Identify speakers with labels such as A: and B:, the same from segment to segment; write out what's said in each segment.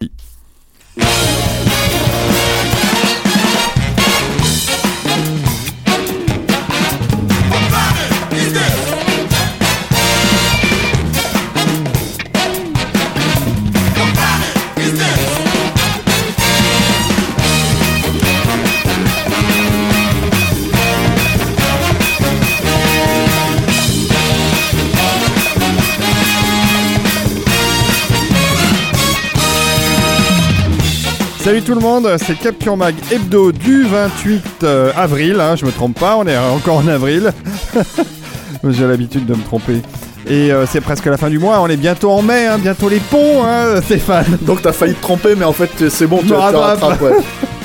A: Oui.
B: Salut tout le monde, c'est Capture Mag Hebdo du 28 euh, avril, hein, je me trompe pas, on est encore en avril. J'ai l'habitude de me tromper. Et euh, c'est presque la fin du mois, on est bientôt en mai, hein, bientôt les ponts, hein, Stéphane.
C: Donc t'as failli te tromper, mais en fait c'est bon, tu
B: rattrape.
C: rattrapes. Ouais.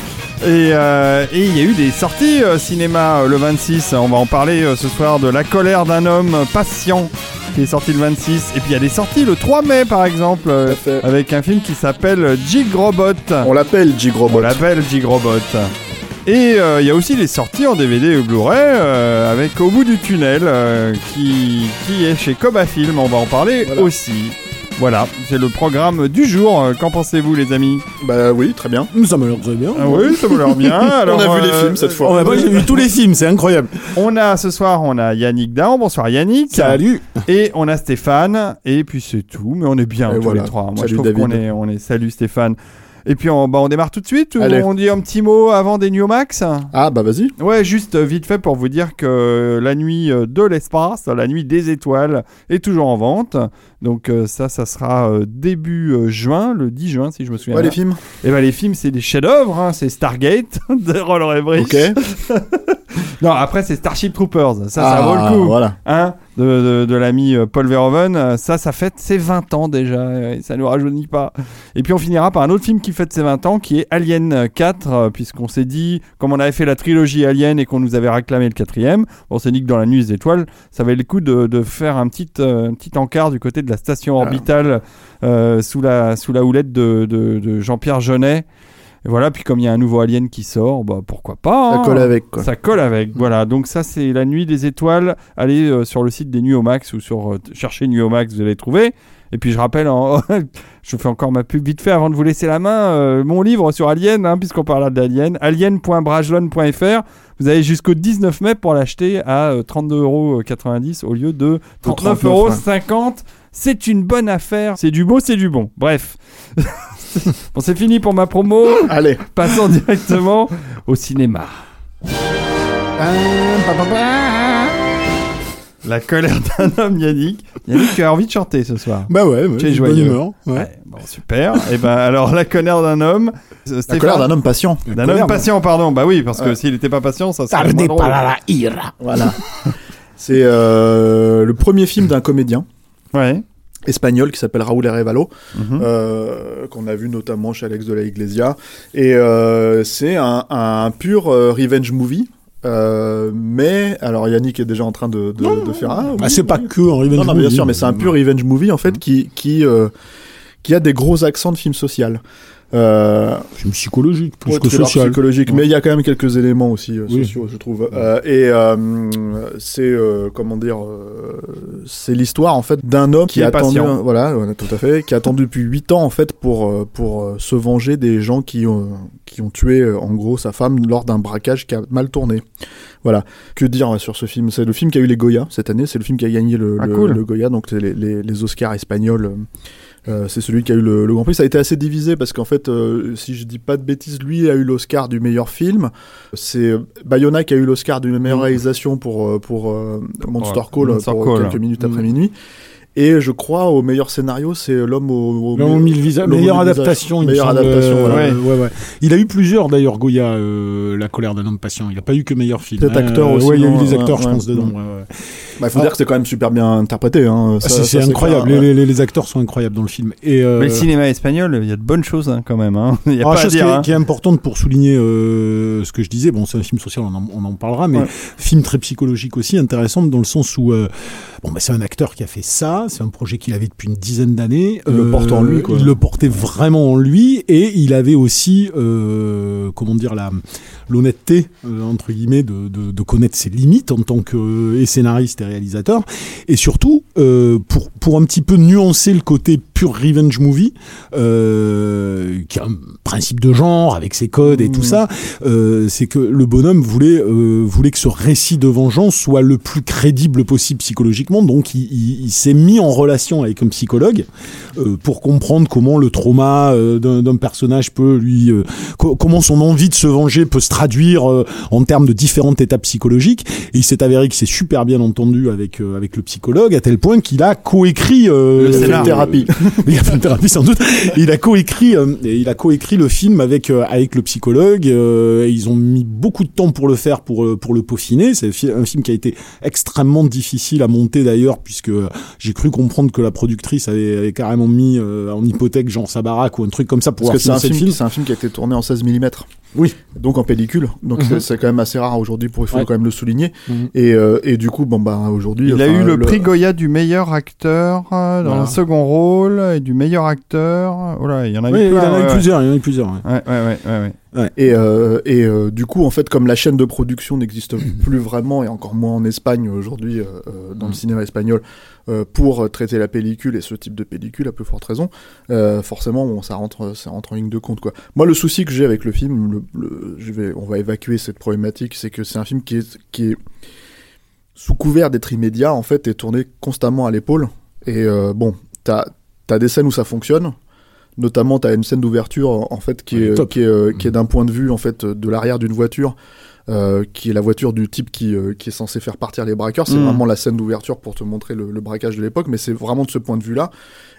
B: Et euh, il y a eu des sorties euh, cinéma euh, le 26, on va en parler euh, ce soir de La colère d'un homme patient qui est sorti le 26. Et puis il y a des sorties le 3 mai par exemple, euh, avec un film qui s'appelle Jig Robot.
C: On l'appelle Jig
B: On
C: Robot.
B: l'appelle Jig Robot. Et euh, il y a aussi les sorties en DVD et Blu-ray euh, avec Au bout du tunnel euh, qui, qui est chez Coba Film. On va en parler
C: Voilà.
B: aussi. Voilà, c'est le programme du jour. Qu'en pensez-vous, les amis?
C: Bah oui, très bien.
D: Ça m'a l'air très bien.
B: ah Oui, ça vous l'air bien. Alors,
C: On a vu les films cette fois.
D: Oh, bah, moi, j'ai vu tous les films, c'est incroyable.
B: On a ce soir, on a Yannick Dahan. Bonsoir Yannick.
D: Salut.
B: Et on a Stéphane. Et puis c'est tout. Mais on est bien
C: Et
B: tous
C: voilà.
B: les trois. Moi,
C: Salut,
B: je trouve qu'on est, on est. Salut Stéphane. Et puis on, bah, on démarre tout de suite. ou
C: Allez.
B: On dit un petit mot avant des New Max?
C: Ah bah vas-y.
B: Ouais, juste euh, vite fait pour vous dire que la nuit euh, de l'espace, la nuit des étoiles, est toujours en vente. Donc euh, ça, ça sera début juin, le 10 juin si je me souviens.
C: Ouais,
B: bien.
C: les films.
B: Et ben les films, c'est des chefs-d'œuvre. hein. C'est Stargate de Roller Emmerich.
C: Ok.
B: Non, après c'est Starship Troopers. Ça, ça
C: Ah,
B: vaut le coup.
C: Voilà.
B: Hein, de, de, de l'ami euh, Paul Verhoeven. Euh, Ça, ça fête ses 20 ans déjà. euh, Et ça nous rajeunit pas. Et puis on finira par un autre film qui fête ses 20 ans, qui est Alien 4, euh, puisqu'on s'est dit, comme on avait fait la trilogie Alien et qu'on nous avait réclamé le quatrième, on s'est dit que dans la nuit des étoiles, ça valait le coup de, de faire un petit, euh, un petit encart du côté de la station
C: Ah.
B: orbitale euh, sous, la, sous la houlette de, de, de Jean-Pierre Jeunet. Et voilà, puis comme il y a un nouveau Alien qui sort, bah pourquoi pas.
C: Ça
B: hein.
C: colle avec quoi.
B: Ça colle avec, voilà. Donc ça, c'est la nuit des étoiles. Allez euh, sur le site des Nuits au Max ou sur euh, chercher Nuits au Max, vous allez trouver. Et puis je rappelle, en- je fais encore ma pub vite fait avant de vous laisser la main, euh, mon livre sur Alien, hein, puisqu'on parle d'Alien, alien.brajlon.fr. Vous avez jusqu'au 19 mai pour l'acheter à euh, 32,90€ au lieu de 39,50€. C'est une bonne affaire. C'est du beau, c'est du bon. Bref. bon, c'est fini pour ma promo.
C: Allez.
B: Passons directement au cinéma. La colère d'un homme, Yannick. Yannick, tu as envie de chanter ce soir.
D: Bah ouais, ouais
B: Tu es
D: bonne
B: joyeux.
D: humeur. Ouais.
B: Ouais, bon, super. Et ben alors, la colère d'un homme. euh,
C: La colère d'un homme patient.
B: D'un homme patient, pardon. Bah oui, parce que s'il n'était pas patient, ça serait moins drôle.
D: para la ira.
C: Voilà. C'est euh, le premier film d'un comédien
B: Ouais.
C: Espagnol qui s'appelle Raúl Arevalo,
B: Mhm.
C: euh, qu'on a vu notamment chez Alex de la Iglesia. Et euh, c'est un, un pur euh, revenge movie. Euh, mais, alors Yannick est déjà en train de, de, de faire un.
D: Ah, c'est pas que en revenge
C: Non, non, bien
D: movie.
C: sûr, mais c'est un pur revenge movie en fait qui qui euh, qui a des gros accents de film social. Euh,
D: Film psychologique, plus
C: ouais,
D: que social.
C: psychologique,
D: Ouais.
C: mais il y a quand même quelques éléments aussi euh,
D: Oui.
C: sociaux, je trouve. Euh, et euh, c'est euh, comment dire, euh, c'est l'histoire en fait d'un homme qui,
B: Qui
C: a attendu, voilà, tout à fait, qui a attendu depuis 8 ans en fait pour pour se venger des gens qui ont qui ont tué en gros sa femme lors d'un braquage qui a mal tourné. Voilà. Que dire sur ce film? C'est le film qui a eu les Goya cette année. C'est le film qui a gagné le,
B: Ah,
C: le,
B: cool.
C: le Goya, donc les, les Oscars espagnols. Euh, euh, c'est celui qui a eu le, le Grand Prix. Ça a été assez divisé parce qu'en fait, euh, si je dis pas de bêtises, lui a eu l'Oscar du meilleur film. C'est euh, Bayona qui a eu l'Oscar du meilleure
B: Mm.
C: réalisation pour euh, pour euh, Monster
B: Ouais,
C: Call
B: Monster
C: pour
B: Call.
C: quelques minutes
B: Mm.
C: après minuit. Et je crois au meilleur scénario, c'est l'homme au, au
D: aux mille visages. Meilleure adaptation, il me
C: Meilleure adaptation, voilà.
D: Ouais, ouais, ouais. Il a eu plusieurs d'ailleurs, Goya, euh, La colère d'un homme patient. Il a pas eu que meilleur film.
C: Peut-être acteur aussi,
D: Ouais, il y a eu des acteurs, je pense, dedans.
C: Bah, faut dire que c'est quand même super bien interprété. Hein. Ça-
D: Ah, c'est
C: ça,
D: c'est incroyable.
C: clair, ouais.
D: Les, les- les acteurs sont incroyables dans le film. Et euh,
B: Mais le cinéma espagnol, il y a de bonnes choses hein, quand même. Hein. Il y a
D: Alors,
B: pas à
D: chose qui
B: dire.
D: est,
B: hein.
D: qui est importante pour souligner euh, ce que je disais, bon, c'est un film social, on en, on en parlera, mais
C: Ouais.
D: film très psychologique aussi, intéressant dans le sens où, euh, bon, bah, c'est un acteur qui a fait ça, c'est un projet qu'il avait depuis une dizaine d'années.
C: Il le porte en lui, quoi.
D: Il le portait vraiment en lui, et il avait aussi, euh, comment dire, la l'honnêteté euh, entre guillemets de, de, de connaître ses limites en tant que euh, et scénariste et réalisateur, et surtout euh, pour pour un petit peu nuancer le côté pur revenge movie, euh, qui a un principe de genre avec ses codes et tout
C: Mmh.
D: ça, euh, c'est que le bonhomme voulait euh, voulait que ce récit de vengeance soit le plus crédible possible psychologiquement, donc il, il- il s'est mis en relation avec un psychologue euh, pour comprendre comment le trauma euh, d'un personnage peut lui euh, co- comment son envie de se venger peut se traduire euh, en termes de différentes étapes psychologiques et il s'est avéré qu'il s'est super bien entendu avec euh, avec le psychologue à tel point qu'il a coécrit euh,
B: Le scénar.
C: thérapie.
D: il a fait une thérapie sans doute. Il a coécrit, euh, il a coécrit le film avec euh, avec le psychologue. euh, et ils ont mis beaucoup de temps pour le faire, pour euh, pour le peaufiner. C'est un fi- un film qui a été extrêmement difficile à monter d'ailleurs, puisque j'ai cru comprendre que la productrice avait, avait carrément mis en hypothèque genre sa baraque ou un truc comme ça pour
C: Parce que c'est un, film. c'est un film qui a été tourné en 16 mm.
D: Oui.
C: Donc en pellicule. Donc
D: Mhm.
C: c'est- c'est quand même assez rare aujourd'hui, pour il faut
D: Ouais.
C: quand même le souligner.
D: Mhm.
C: Et, euh, et du coup, bon, bah, aujourd'hui.
B: Il a eu le, prix Goya du meilleur acteur euh, dans
D: Voilà.
B: un second rôle et du meilleur acteur. Oh là, il y en a
D: Oui,
B: eu
D: il y
B: plein.
D: en a eu
B: ouais,
D: plusieurs, il y en a eu plusieurs. ouais.
B: ouais, ouais, ouais, ouais.
C: Et, euh, et euh, du coup, en fait, comme la chaîne de production n'existe plus vraiment, et encore moins en Espagne aujourd'hui, euh, dans le
D: Mm.
C: cinéma espagnol, pour traiter la pellicule et ce type de pellicule, à plus forte raison, forcément, bon, ça rentre, ça rentre en ligne de compte, quoi. Moi, le souci que j'ai avec le film, le, le- je vais, on va évacuer cette problématique, c'est que c'est un film qui est, qui est sous couvert d'être immédiat, en fait, est tourné constamment à l'épaule. Et bon, t'as as des scènes où ça fonctionne. Notamment, t'as une scène d'ouverture en fait qui
D: est
C: qui euh, qui est d'un point de vue en fait de l'arrière d'une voiture, euh, qui est la voiture du type qui, euh, qui est censé faire partir les braqueurs. C'est
B: Mm.
C: vraiment la scène d'ouverture pour te montrer le, le braquage de l'époque, mais c'est vraiment de ce point de vue-là.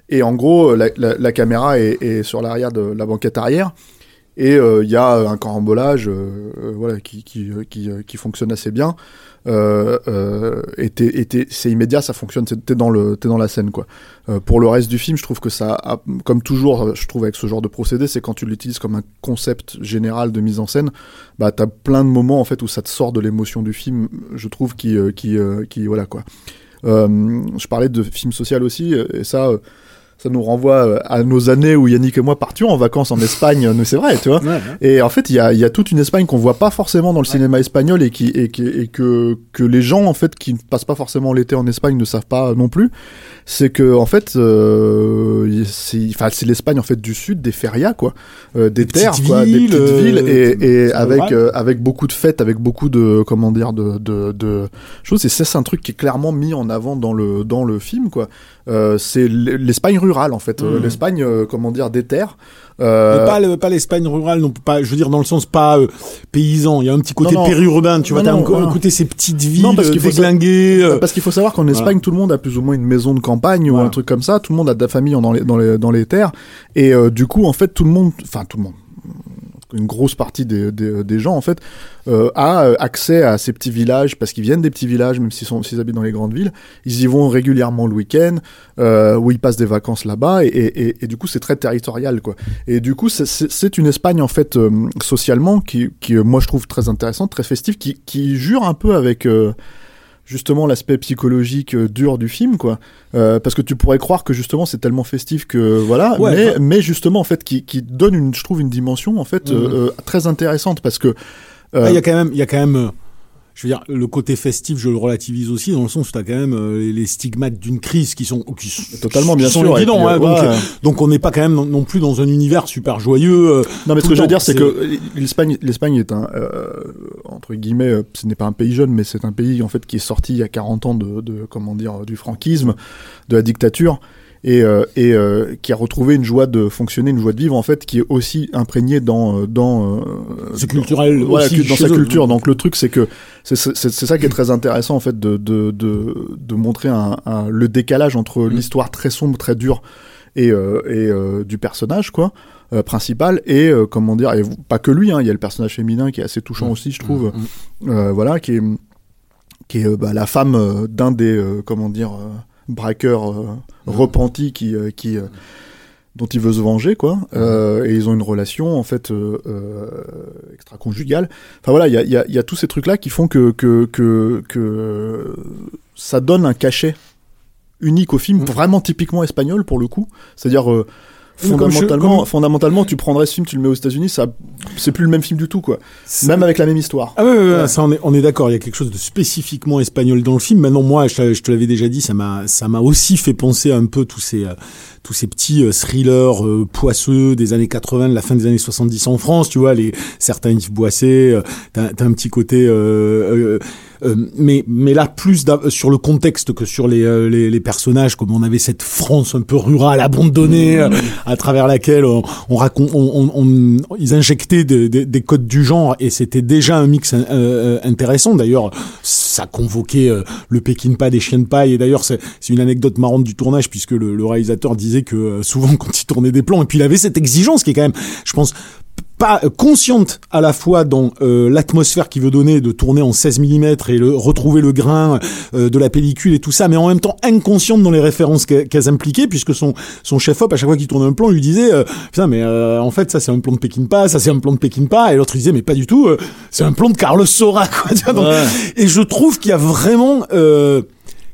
C: Et en gros, la, la- la caméra est, est sur l'arrière de la banquette arrière. Et euh, il y a un carambolage euh, euh, qui, qui, euh, qui, euh, fonctionne assez bien. Euh, euh, et c'est immédiat, ça fonctionne, t'es dans, t'es dans la scène. quoi. Euh, pour le reste du film, je trouve que ça, comme toujours, euh, je trouve avec ce genre de procédé, c'est quand tu l'utilises comme un concept général de mise en scène, bah t'as plein de moments en fait où ça te sort de l'émotion du film, je trouve, qui, euh, qui, euh, qui voilà quoi. Euh, je parlais de film social aussi, euh, et ça, euh, ça nous renvoie euh, à nos années où Yannick et moi partions en vacances en Espagne, mais c'est vrai, tu vois.
D: Ouais, ouais.
C: Et en fait, il y a, il y a toute une Espagne qu'on voit pas forcément dans le cinéma espagnol et, qui, et, qui- et que, que les gens en fait qui ne passent pas forcément l'été en Espagne ne savent pas non plus. C'est que en fait, euh, c'est l'Espagne en fait du sud, des ferias quoi, euh, des,
D: Des
C: terres
D: petites
C: quoi, des
D: villes,
C: petites
D: euh,
C: villes et, avec euh, avec beaucoup de fêtes, avec beaucoup de comment dire de de, de choses. Et c'est un truc qui est clairement mis en avant dans le dans le film quoi. Euh, c'est l'Espagne rurale en fait, Euh,
D: Mhm.
C: l'Espagne euh, comment dire des terres. Euh,
D: pas, le- pas l'Espagne rurale, non, pas, je veux dire dans le sens pas euh, paysan. Il y a un petit côté
C: Non, non.
D: périurbain, tu vois. T'as un côté ces petites villes
C: Non, parce qu'il faut
D: déglinguées.
C: Parce qu'il faut savoir qu'en Espagne, tout le monde a plus ou moins une maison de campagne ou un truc comme ça. Tout le monde a de la famille dans les, dans les, dans les terres. Et du coup, en fait, tout le monde, enfin tout le monde, une grosse partie des, des, gens, en fait, euh, a euh, accès à ces petits villages parce qu'ils viennent des petits villages, même s'ils habitent dans les grandes villes. Ils y vont régulièrement le week-end, euh, où ils passent des vacances là-bas. Et, et, du coup, c'est très territorial, quoi. Et du coup, c'est- une Espagne, en fait, euh, socialement, qui, qui, moi, je trouve très intéressante, très festive, qui, qui jure un peu avec... justement l'aspect psychologique euh, dur du film quoi Euh, parce que tu pourrais croire que justement c'est tellement festif que voilà
D: Ouais,
C: mais
D: enfin-
C: mais justement en fait qui, qui donne une je trouve une dimension en fait
D: Mhm.
C: euh, euh, très intéressante parce que
D: Ah, Il y a quand même, il y a quand même, je veux dire, le côté festif, je le relativise aussi dans le sens où t'as quand même euh, les- stigmates d'une crise qui sont, qui
C: totalement bien
D: sont
C: sûr
D: évidents,
C: puis,
D: hein,
C: euh,
D: donc,
C: ouais.
D: euh, donc on n'est pas quand même non, non plus dans un univers super joyeux. euh,
C: Non, mais ce que je veux dire, c'est que l'Espagne, l'Espagne est un, euh, entre guillemets, ce n'est pas un pays jeune, mais c'est un pays en fait qui est sorti il y a 40 ans de, de comment dire, du franquisme, de la dictature, et, euh, et euh, qui a retrouvé une joie de fonctionner, une joie de vivre en fait, qui est aussi imprégnée dans euh, dans euh,
D: C'est culturel
C: dans, voilà,
D: aussi
C: cu- dans sa
D: eux.
C: culture. Donc le truc, c'est que c'est ça qui est très intéressant en fait de de de, de montrer un, un- le décalage entre
D: Mm.
C: l'histoire très sombre, très dure et euh, et euh, du personnage quoi euh, principal et euh, comment dire et pas que lui hein, il y a le personnage féminin qui est assez touchant aussi je trouve
D: Mm,
C: euh, voilà qui est qui est bah, la femme d'un des euh, comment dire braqueurs euh, repentis qui euh, qui euh, dont il veut se venger quoi. Euh, et ils ont une relation en fait euh, euh, extra-conjugale. Enfin voilà il y a, y, a, y a tous ces trucs là qui font que que que, que ça donne un cachet unique au film
D: Mm.
C: vraiment typiquement espagnol pour le coup. C'est-à-dire
D: comme je-
C: fondamentalement fondamentalement tu prendrais ce film tu le mets aux États-Unis ça c'est plus le même film du tout quoi même avec la même histoire
D: Ah ouais, ouais, ouais, ça on est, on est d'accord. Il y a quelque chose de spécifiquement espagnol dans le film. Maintenant, moi, je, te- je te l'avais déjà dit, ça m'a, ça m'a aussi fait penser un peu tous ces, euh, tous ces petits euh, thrillers euh, poisseux des années 80, de la fin des années 70 en France. Tu vois, les certains Yves Boisset. euh, t'as, t'as un petit côté. Euh, mais, mais là, plus d'a- sur le contexte que sur les, euh, les, les personnages, comme on avait cette France un peu rurale, abandonnée, euh, à travers laquelle on, on raconte, on, on- on- ils injectaient des, des- des codes du genre, et c'était déjà un mix euh, euh, intéressant. D'ailleurs, ça convoquait euh, le Pékin pas des chiens de paille, et d'ailleurs, c'est c'est une anecdote marrante du tournage, puisque le, le réalisateur disait que euh, souvent, quand il tournait des plans, et puis il avait cette exigence qui est quand même, je pense, pas consciente à la fois dans euh, l'atmosphère qu'il veut donner de tourner en 16 mm et le retrouver le grain euh, de la pellicule et tout ça mais en même temps inconsciente dans les références qu'elle- qu'elles impliquaient puisque son son chef op à chaque fois qu'il tournait un plan lui disait euh, putain mais euh, en fait ça c'est un plan de Pékin pas ça c'est un plan de Pékin pas et l'autre il disait mais pas du tout euh, c'est un plan de Carlos Sora quoi donc- et je trouve qu'il y a vraiment euh,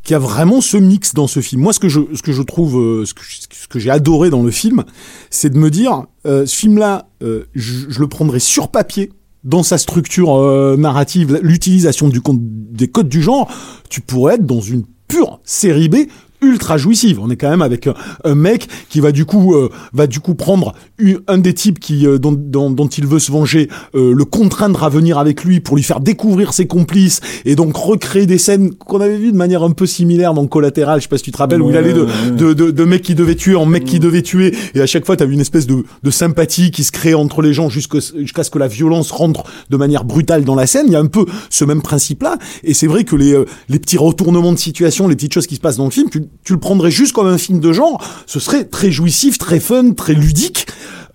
D: qu'il y a vraiment ce mix dans ce film. Moi, ce que je, ce que je trouve, euh, ce que, j'ai adoré dans le film, c'est de me dire, euh, ce film-là, euh, je, le prendrais sur papier dans sa structure narrative, l'utilisation des codes du genre, tu pourrais être dans une pure série B ultra jouissive. On est quand même avec un, un mec qui va du coup euh, va du coup prendre un des types qui euh, dont, dont, dont il veut se venger, euh, le contraindre à venir avec lui pour lui faire découvrir ses complices et donc recréer des scènes qu'on avait vues de manière un peu similaire dans Collatéral. Je sais pas si tu te rappelles où il allait de, de, de, de mec qui devait tuer en mec qui devait tuer et à chaque fois tu une espèce de, de sympathie qui se crée entre les gens jusqu'à jusqu'à ce que la violence rentre de manière brutale dans la scène. Il y a un peu ce même principe là et c'est vrai que les, euh, les petits retournements de situation, les petites choses qui se passent dans le film, tu, tu le prendrais juste comme un film de genre, ce serait très jouissif, très fun, très ludique.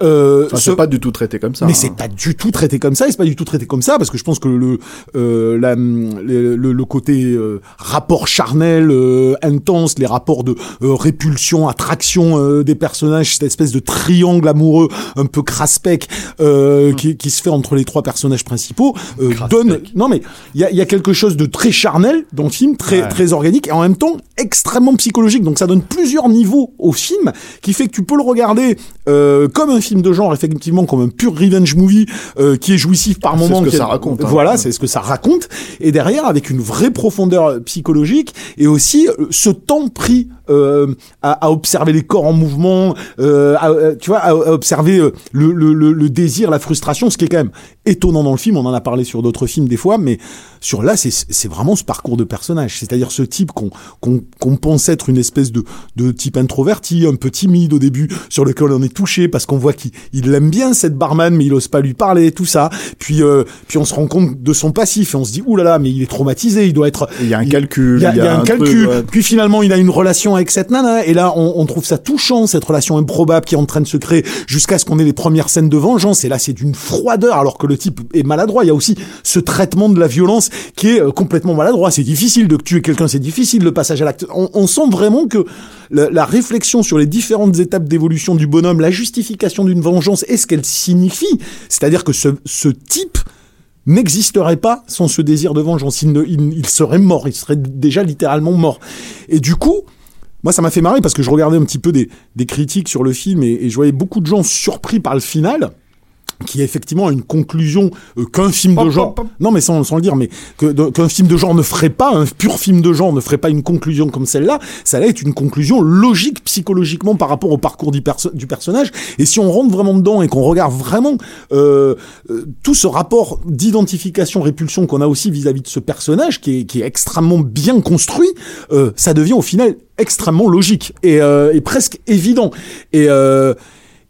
D: Euh,
C: Enfin,
D: ce-
C: c'est pas du tout traité comme ça
D: mais
C: hein.
D: c'est pas du tout traité comme ça, et c'est pas du tout traité comme ça, parce que je pense que le euh, la, le, le- le côté euh, rapport charnel euh, intense, les rapports de euh, répulsion, attraction euh, des personnages, cette espèce de triangle amoureux un peu craspec euh, qui, qui se fait entre les trois personnages principaux, euh, donne. Non mais il y a, y a quelque chose de très charnel dans le film, très très organique, et en même temps extrêmement psychologique. Donc ça donne plusieurs niveaux au film, qui fait que tu peux le regarder euh, comme un film de genre, effectivement, comme un pur revenge movie euh, qui est jouissif par
C: C'est
D: moments.
C: ce que ça raconte, hein.
D: Voilà, c'est ce que ça raconte. Et derrière, avec une vraie profondeur psychologique et aussi euh, ce temps pris euh, à, à observer les corps en mouvement, euh, à, euh, tu vois, à, à observer le, le, le, le désir, la frustration, ce qui est quand même étonnant dans le film. On en a parlé sur d'autres films des fois, mais sur là, c'est vraiment ce parcours de personnage, c'est-à-dire ce type qu'on pense être une espèce de de type introverti, un peu timide au début, sur lequel on est touché parce qu'on voit qu'il il aime bien cette barman, mais il ose pas lui parler, tout ça. Puis euh, puis on se rend compte de son passif et on se dit là, mais il est traumatisé, il doit être
C: il y a un
D: il-
C: calcul
D: il y a, il y a un, calcul.
C: ouais.
D: Puis finalement, il a une relation avec cette nana. Et là, on, trouve ça touchant, cette relation improbable qui est en train de se créer jusqu'à ce qu'on ait les premières scènes de vengeance. Et là, c'est d'une froideur, alors que le type est maladroit. Il y a aussi ce traitement de la violence qui est euh, complètement maladroit. C'est difficile de tuer quelqu'un, c'est difficile le passage à l'acte. On, sent vraiment que la, réflexion sur les différentes étapes d'évolution du bonhomme, la justification d'une vengeance et ce qu'elle signifie. C'est-à-dire que ce, type n'existerait pas sans ce désir de vengeance. Il serait mort, il serait déjà littéralement mort. Et du coup, moi, ça m'a fait marrer parce que je regardais un petit peu des, critiques sur le film et je voyais beaucoup de gens surpris par le final qui effectivement a une conclusion euh, qu'un film de genre non mais sans, sans le dire mais qu'un film de genre ne ferait pas un pur film de genre ne ferait pas une conclusion comme celle-là ça allait être une conclusion logique psychologiquement par rapport au parcours du, perso- du personnage. Et si on rentre vraiment dedans et qu'on regarde vraiment euh, euh, tout ce rapport d'identification répulsion qu'on a aussi vis-à-vis de ce personnage qui est, qui est extrêmement bien construit euh, ça devient au final extrêmement logique et, euh, et presque évident. Et euh,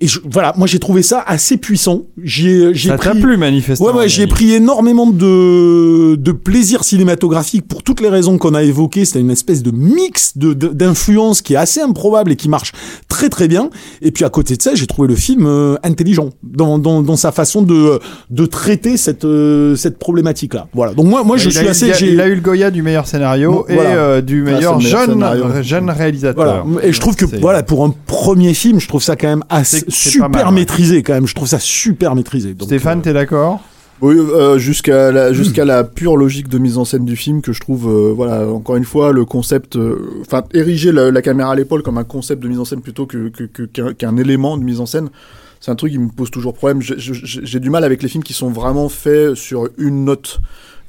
D: et je, voilà, moi j'ai trouvé ça assez puissant. J'ai j'ai
B: Ça t'a
D: pris
B: plu manifestement.
D: Ouais, ouais, j'ai pris énormément de, de plaisir cinématographique pour toutes les raisons qu'on a évoquées. C'était une espèce de mix de, de- d'influences qui est assez improbable et qui marche très très bien. Et puis à côté de ça, j'ai trouvé le film euh, intelligent dans, dans, dans sa façon de, de traiter cette, euh, cette problématique-là. Voilà. Donc moi, moi je
B: il,
D: suis
B: a
D: assez.
B: il a-
D: j'ai-
B: il a eu le Goya du meilleur scénario et euh, du meilleur,
C: meilleur
B: jeune,
C: scénario.
B: ré- jeune réalisateur.
D: Voilà. Et je trouve que
B: C'est-
D: voilà pour un premier film, je trouve ça quand même assez
B: C'est-
D: super
B: mal, ouais.
D: maîtrisé quand même. Je trouve ça super maîtrisé. Donc,
B: Stéphane,
D: euh,
B: t'es d'accord?
C: Oui, euh, jusqu'à la, jusqu'à la pure logique de mise en scène du film que je trouve, euh, voilà, encore une fois, le concept, euh, enfin, ériger la, la caméra à l'épaule comme un concept de mise en scène plutôt que, que, que- qu'un, qu'un élément de mise en scène, c'est un truc qui me pose toujours problème. J'ai, du mal avec les films qui sont vraiment faits sur une note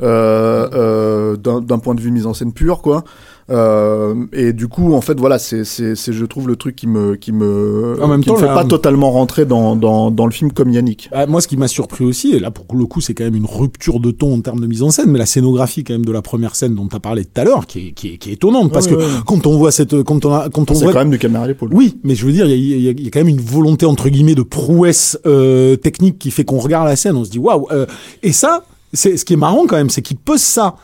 C: euh, euh, d'un, d'un point de vue mise en scène pure, quoi. Euh, et du coup, en fait, voilà, c'est, je trouve le truc qui me, qui me,
D: En même
C: qui
D: temps,
C: me fait
D: là,
C: pas totalement rentrer dans, dans, dans le film comme Yannick.
D: Ah, moi, ce qui m'a surpris aussi, et là pour le coup, c'est quand même une rupture de ton en termes de mise en scène, mais la scénographie quand même de la première scène dont tu as parlé tout à l'heure, qui est, qui est, qui est étonnante, parce
C: Ouais,
D: que
C: ouais.
D: quand on voit cette, quand on a, quand on
C: C'est
D: voit
C: quand même du caméra à l'épaule.
D: oui, mais je veux dire, il y a, il y a- il y a quand même une volonté entre guillemets de prouesse euh, technique qui fait qu'on regarde la scène, on se dit waouh. euh, et ça, c'est ce qui est marrant quand même, c'est qu'ils posent ça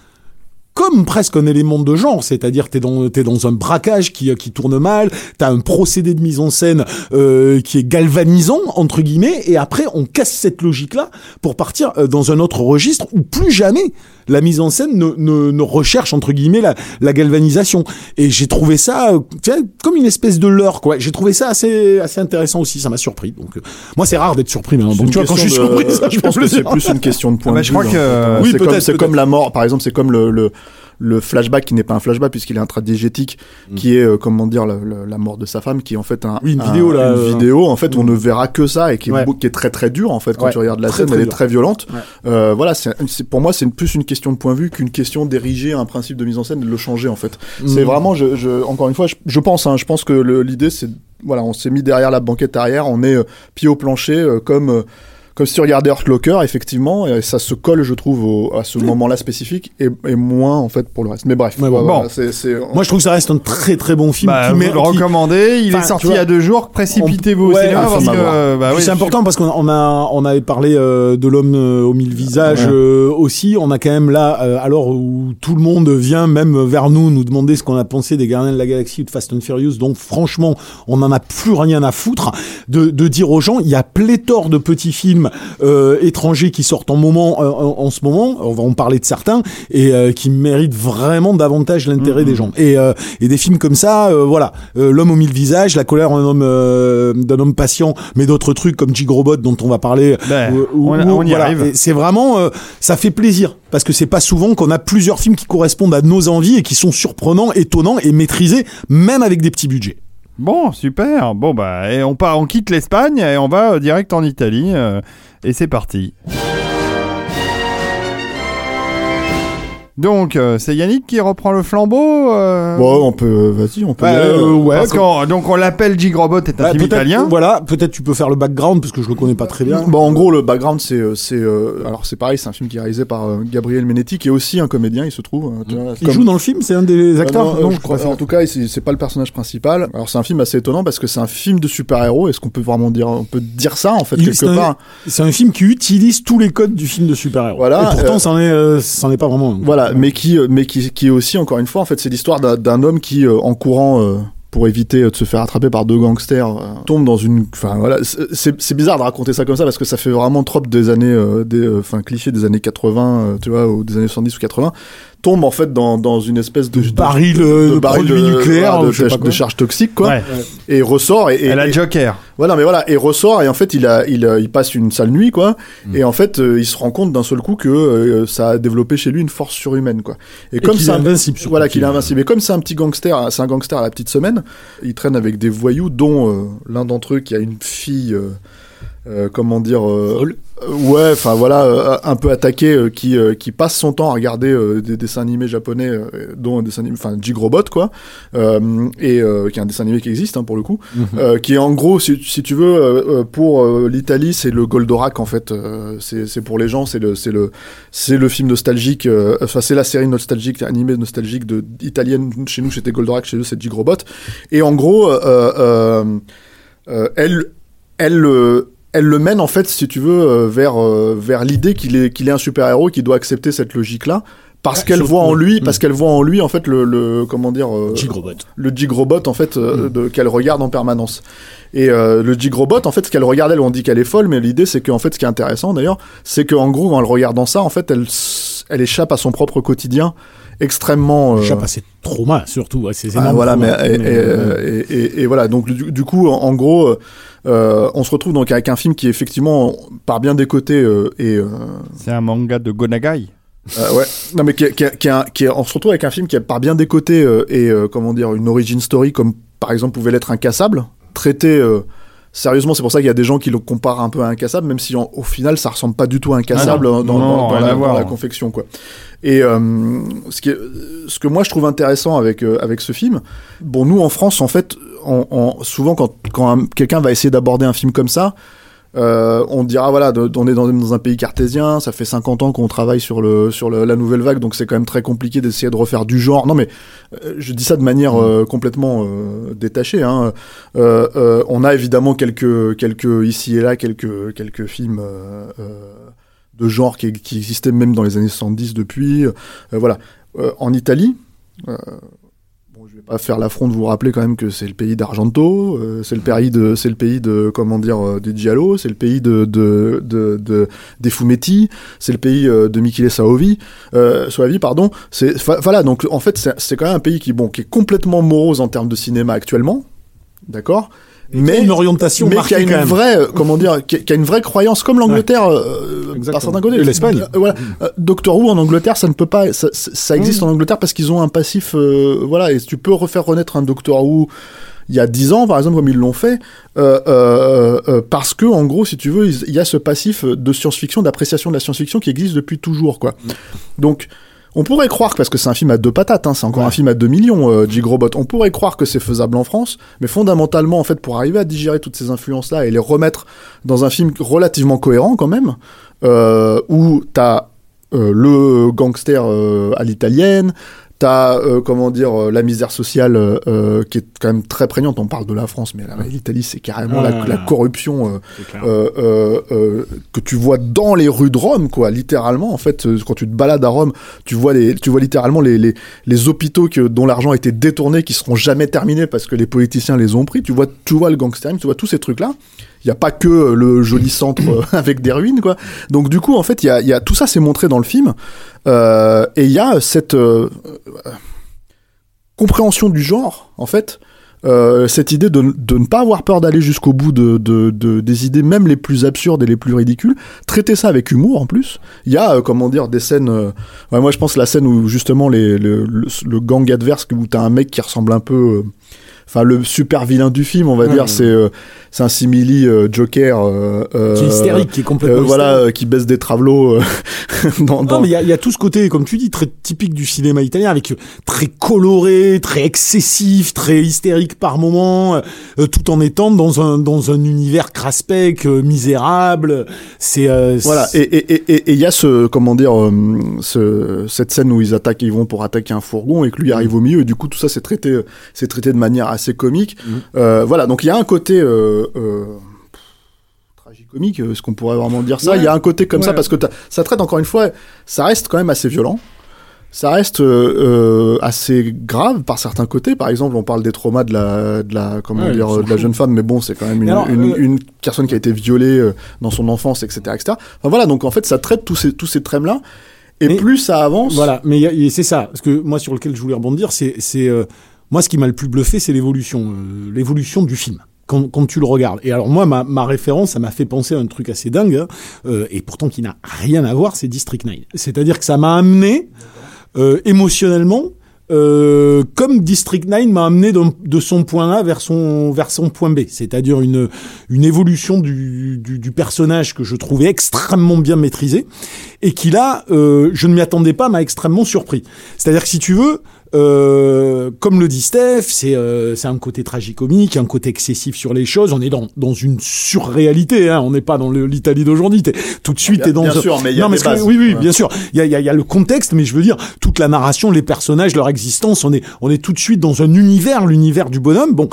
D: comme presque un élément de genre, c'est-à-dire t'es dans t'es dans un braquage qui qui tourne mal, t'as un procédé de mise en scène euh, qui est galvanisant entre guillemets, et après on casse cette logique-là pour partir euh, dans un autre registre où plus jamais la mise en scène ne, ne, ne recherche entre guillemets la, la galvanisation. Et j'ai trouvé ça euh, tu sais, comme une espèce de leurre quoi. J'ai trouvé ça assez assez intéressant aussi, ça m'a surpris. Donc euh, moi c'est rare d'être surpris, mais
C: C'est
D: donc tu vois quand je suis
C: question de-
D: surpris, ça,
C: je
D: me
C: pense que c'est plus une question de point
B: Ah bah,
C: de
B: je
C: vue.
B: crois que-
C: hein.
D: Oui,
C: c'est comme,
D: peut-être,
C: c'est
D: peut-être.
C: comme la mort, par exemple, c'est comme le, le, le flashback qui n'est pas un flashback puisqu'il est intradigétique,
D: Mm.
C: qui est, euh, comment dire, la, la- la mort de sa femme, qui est en fait un,
D: Oui, une
C: un-
D: vidéo, là,
C: une
D: euh,
C: vidéo, en fait, on ne verra que ça et qui est,
D: Ouais.
C: beau- qui est très très dur, en fait, quand
D: Ouais,
C: tu regardes la
D: très,
C: scène,
D: très
C: elle est très violente.
D: Ouais.
C: Euh, voilà, c'est, pour moi, c'est plus une question de point de vue qu'une question d'ériger un principe de mise en scène et de le changer, en fait. C'est
D: Mm.
C: vraiment, je, je, encore une fois, je, je pense, hein, je pense que l'idée, c'est, voilà, on s'est mis derrière la banquette arrière, on est euh, pied au plancher, euh, comme, euh, comme si tu regardais Hurt Locker, effectivement, et ça se colle, je trouve, au- à ce moment-là spécifique, et, et moins, en fait, pour le reste. Mais bref,
D: bon.
C: voilà, c'est, c'est,
D: Moi je trouve que ça reste un très très bon film
B: bah,
D: qui
B: Vous
D: met-
B: le recommandez, il est sorti il y a deux jours, précipitez-vous au
D: Ouais,
B: cinéma
C: un
B: parce que...
C: voir.
B: euh, bah oui,
D: c'est important parce qu'on on a on avait parlé euh, de l'homme euh, aux mille visages
C: Ouais.
D: euh, aussi. On a quand même là, euh, alors où tout le monde vient même vers nous nous demander ce qu'on a pensé des Gardiens de la Galaxie ou de Fast and Furious. Donc franchement, on n'en a plus rien à foutre de, de dire aux gens, il y a pléthore de petits films euh, étrangers qui sortent en moment euh, en, en ce moment. On va en parler de certains et euh, qui méritent vraiment davantage l'intérêt des gens. Et, euh, et des films comme ça, euh, voilà, Euh, l'homme aux mille visages, la colère d'un homme euh, d'un homme patient, mais d'autres trucs comme Gigrobot dont on va parler.
B: Ben,
D: ou-
B: on- y
D: voilà.
B: arrive.
D: C'est vraiment, euh, ça fait plaisir parce que c'est pas souvent qu'on a plusieurs films qui correspondent à nos envies et qui sont surprenants, étonnants et maîtrisés, même avec des petits budgets.
B: Bon, super. Bon, bah, et on, part, on quitte l'Espagne et on va euh, direct en Italie. euh, et c'est parti. Donc, euh, c'est Yannick qui reprend le flambeau euh,
C: bon, on peut, vas-y, on peut. aller,
D: euh,
C: euh,
D: ouais,
B: donc on l'appelle Gigrobot, est un
D: Ouais,
B: film italien.
D: Voilà, peut-être tu peux faire le background parce que je le connais pas très bien.
C: Bon, en gros, le background, c'est, euh, c'est, euh, alors c'est pareil, c'est un film qui est réalisé par Gabriel Menetti, qui est aussi un comédien, il se trouve. vois,
D: Il
C: comme-
D: joue dans le film, c'est un des acteurs.
C: non,
D: Non,
C: je
D: crois
C: en tout cas, c'est c'est pas le personnage principal. Alors c'est un film assez étonnant parce que c'est un film de super-héros. Est-ce qu'on peut vraiment dire, on peut dire ça en fait
D: Il-
C: quelque part?
D: C'est un film qui utilise tous les codes du film de super-héros.
C: Voilà,
D: Et pourtant,
C: euh,
D: c'en est, euh, c'en est pas vraiment. un.
C: Mais qui, euh, mais qui, qui est aussi encore une fois en fait, c'est l'histoire d'un- homme qui, euh, en courant. euh, pour éviter de se faire attraper par deux gangsters, tombe dans une. Enfin voilà, c'est- bizarre de raconter ça comme ça parce que ça fait vraiment trop des années, des, enfin cliché des années 80, euh, tu vois, ou des années 70 ou 80. Tombe en fait dans, dans une espèce de, de
D: baril euh, de,
C: baril
D: nucléaires,
C: voilà, de, de
D: quoi.
C: charges toxiques quoi,
B: Ouais.
C: et ressort et, et,
B: Elle a
C: et-
B: Joker.
C: Voilà, mais voilà, et ressort et en fait il a, il, a- il passe une sale nuit quoi,
D: Mm.
C: et en fait euh, il se rend compte d'un seul coup que euh, ça a développé chez lui une force surhumaine quoi. Et,
D: Et
C: comme c'est
D: invincible,
C: voilà qu'il est invincible. Et comme c'est un petit gangster, c'est un gangster à la petite semaine, il traîne avec des voyous, dont euh, l'un d'entre eux qui a une fille. euh, euh, comment dire euh,
D: Folle.
C: Euh, ouais enfin voilà euh, un peu attaqué euh, qui qui passe son temps à regarder des dessins animés japonais dont un dessin animé enfin Jigrobot quoi euh, et qui est un dessin animé qui existe hein, pour le coup
D: Mhm.
C: qui est en gros si, si tu veux pour l'Italie c'est le Goldorak en fait c'est pour les gens c'est le c'est le c'est le film nostalgique enfin c'est la série nostalgique animée nostalgique de italienne chez nous c'était Goldorak chez eux c'est Jigrobot et en gros elle elle elle le mène en fait, si tu veux, euh, vers euh, vers l'idée qu'il est qu'il est un super héros, qu'il doit accepter cette logique là, parce
D: Ouais,
C: qu'elle voit en lui,
D: ouais.
C: parce qu'elle voit en lui en fait le, le comment dire euh,
D: Jigrobot.
C: le Jigrobot en fait euh,
D: Mm.
C: de- qu'elle regarde en permanence. Et euh, le Jigrobot en fait ce qu'elle regarde elle on dit qu'elle est folle mais l'idée c'est qu'en fait ce qui est intéressant d'ailleurs c'est qu'en gros en le regardant ça en fait elle elle échappe à son propre quotidien extrêmement euh,
D: Échappe à ses traumas, surtout, à ses
C: ah,
D: énormes
C: voilà, mais,
D: traumas.
C: et,
D: Mais,
C: et,
D: euh,
C: et- et- et voilà. Donc du, du coup, en, en gros, euh, euh, on se retrouve donc avec un film qui effectivement, par bien des côtés, euh, et euh,
B: C'est un manga de Gonagai.
C: euh, ouais, non mais qui, est- qui, est- qui, est un- qui est- on se retrouve avec un film qui est par bien des côtés euh, et euh, comment dire une origin story comme par exemple pouvait l'être Incassable, traité euh, sérieusement. C'est pour ça qu'il y a des gens qui le comparent un peu à Incassable, même si en- au final ça ressemble pas du tout à Incassable
B: Ah non.
C: dans,
B: Non,
C: la, dans confection quoi. Et euh, ce, qui est- ce que moi je trouve intéressant avec euh, avec ce film, bon nous en France en fait, on, on- souvent quand quand un- quelqu'un va essayer d'aborder un film comme ça. Euh, on dira voilà, de- on est dans, dans un pays cartésien, ça fait 50 ans qu'on travaille sur le sur le- la nouvelle vague, donc c'est quand même très compliqué d'essayer de refaire du genre. Non mais euh, je dis ça de manière euh, complètement euh, détachée. Hein. Euh, euh, on a évidemment quelques quelques ici et là quelques quelques films. de genre qui, qui existaient même dans les années 70 depuis. Euh, voilà. Euh, en Italie, euh, vais pas faire l'affront de vous rappeler quand même que c'est le pays d'Argento, euh, c'est le pays de, c'est le pays de, comment dire, euh, des Giallo, c'est le pays de, de, de, de- des Fumetti, c'est le pays euh, de Michele Soavi, euh, Soavi, pardon. C'est, voilà. Donc, en fait, c'est, c'est quand même un pays qui, bon, qui est complètement morose en termes de cinéma actuellement. D'accord?
D: A une orientation
C: mais qui a une
D: quand même.
C: vraie, euh, comment dire, qui a, qui a une vraie croyance, comme l'Angleterre, euh, par
D: Exactement.
C: certains côtés.
D: L'Espagne.
C: Euh, voilà. Euh, Doctor Who en Angleterre, ça ne peut pas, ça, ça- existe en Angleterre parce qu'ils ont un passif, euh, voilà, et tu peux refaire renaître un Doctor Who il y a 10 ans, par exemple, comme ils l'ont fait, euh, euh, euh, parce que, en gros, si tu veux, il il y a ce passif de science-fiction, d'appréciation de la science-fiction qui existe depuis toujours, quoi. Donc, on pourrait croire, que- parce que c'est un film à deux patates, hein, c'est encore
D: Ouais.
C: un film à 2 millions, euh, on pourrait croire que c'est faisable en France, mais fondamentalement, en fait, pour arriver à digérer toutes ces influences-là et les remettre dans un film relativement cohérent quand même, euh, où t'as euh, le gangster euh, à l'italienne, t'as euh, comment dire euh, la misère sociale euh, euh, qui est quand même très prégnante. On parle de la France, mais l'Italie c'est carrément la,
D: Ah.
C: la corruption euh, que tu vois dans les rues de Rome, quoi, littéralement. En fait, quand tu te balades à Rome, tu vois les, tu vois littéralement les, les, les hôpitaux que, dont l'argent a été détourné, qui seront jamais terminés parce que les politiciens les ont pris. Tu vois, tu vois le gangsterisme, tu vois tous ces trucs-là. Il n'y a pas que le joli centre avec des ruines, quoi. Donc du coup, en fait, il y a, il y a tout ça, c'est montré dans le film, Euh, et il y a cette euh, compréhension du genre, en fait, euh, cette idée de, de ne pas avoir peur d'aller jusqu'au bout de, de, de- des idées même les plus absurdes et les plus ridicules, traiter ça avec humour en plus. Il y a, comment dire, des scènes... moi je pense la scène où justement le, le gang adverse, où t'as un mec qui ressemble un peu... euh, Enfin, le super vilain du film, on va dire, c'est euh, c'est un simili euh, Joker. euh, euh,
D: qui est hystérique, qui est
C: euh,
D: complètement
C: voilà, euh, qui baisse des travelots euh, dans, dans-
D: Non, mais il y, y a tout ce côté, comme tu dis, très typique du cinéma italien, avec euh, très coloré, très excessif, très hystérique par moment, euh, tout en étant dans un dans un univers craspec, euh, misérable. C'est euh,
C: Voilà, et et et et il y a ce comment dire euh, ce, cette scène où ils attaquent, ils vont pour attaquer un fourgon et que lui arrive au milieu et du coup tout ça c'est traité euh, c'est traité de manière assez comique.
D: Mhm.
C: Euh, voilà, donc il y a un côté euh, euh, tragicomique, est-ce qu'on pourrait vraiment dire ça?
D: Ouais.
C: Il y a un côté comme ça parce que ça traite encore une fois, ça reste quand même assez violent. Ça reste euh, assez grave par certains côtés. Par exemple, on parle des traumas de la, de la comment
D: Ouais,
C: dire, de la jeune femme, mais bon, c'est quand même une,
D: Mais alors,
C: une,
D: euh,
C: une personne qui a été violée dans son enfance, etc., etc. Enfin voilà, donc en fait, ça traite tous ces tous ces thèmes là. Et
D: Mais-
C: plus ça avance,
D: Voilà, mais c'est ça. Parce que moi, sur lequel je voulais rebondir, c'est, c'est euh, moi, ce qui m'a le plus bluffé, c'est l'évolution, euh, l'évolution du film. Quand, tu le regardes. Et alors moi, ma, référence, ça m'a fait penser à un truc assez dingue, hein, euh, et pourtant qui n'a rien à voir, c'est District 9. C'est-à-dire que ça m'a amené euh, émotionnellement, comme District 9 m'a amené de, son point A vers son point B, c'est-à-dire une une évolution du, du, personnage que je trouvais extrêmement bien maîtrisé et qui là, je ne m'y attendais pas, m'a extrêmement surpris. C'est-à-dire que si tu veux, euh, comme le dit Steph, c'est euh, c'est un côté tragicomique, un côté excessif sur les choses. On est dans dans une surréalité. Hein. On n'est pas dans l'Italie d'aujourd'hui. Tout de suite, t'es dans
C: bien sûr, mais il y a
D: non,
C: des
D: que-
C: bases.
D: oui, oui,
C: Ouais.
D: bien sûr. Il y a, il y a- y a le contexte, mais je veux dire toute la narration, les personnages, leur existence. On est on est tout de suite dans un univers, l'univers du bonhomme. Bon,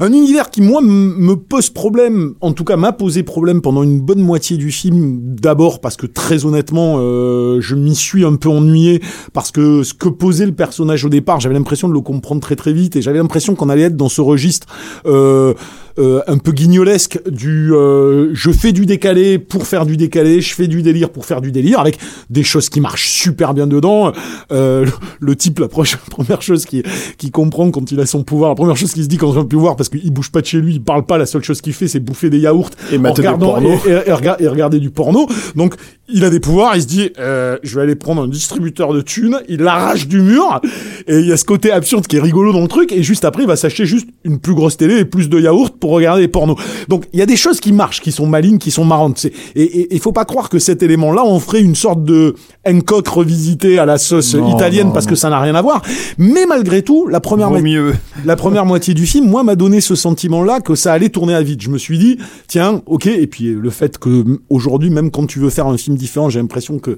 D: un univers qui moi me pose problème. En tout cas, m'a posé problème pendant une bonne moitié du film. D'abord parce que très honnêtement, euh, je m'y suis un peu ennuyé parce que ce que posait le personnage au départ, j'avais l'impression de le comprendre très très vite et j'avais l'impression qu'on allait être dans ce registre euh, euh, un peu guignolesque du euh, je fais du décalé pour faire du décalé, je fais du délire pour faire du délire avec des choses qui marchent super bien dedans. Euh, le, le type, la première chose qui qui comprend quand il a son pouvoir, la première chose qu'il se dit quand il a le pouvoir parce qu'il bouge pas de chez lui, il parle pas, la seule chose qu'il fait c'est bouffer des yaourts
C: Et
D: en regardant et, et- et rega- et regarder du porno. Donc il a des pouvoirs, il se dit euh, je vais aller prendre un distributeur de thunes, il l'arrache du mur et il y a ce côté absurde qui est rigolo dans le truc et juste après il va s'acheter juste une plus grosse télé et plus de yaourts pour regarder des pornos. Donc il y a des choses qui marchent, qui sont malignes, qui sont marrantes. Et il faut pas croire que cet élément-là on ferait une sorte de Hancock revisité à la sauce
C: Non,
D: italienne
C: non,
D: parce
C: non.
D: que ça n'a rien à voir. Mais malgré tout, la première
B: mieux.
D: la première moitié du film, moi, m'a donné ce sentiment-là que ça allait tourner à vide. Je me suis dit, tiens, ok. Et puis le fait que aujourd'hui, même quand tu veux faire un film différent, j'ai l'impression que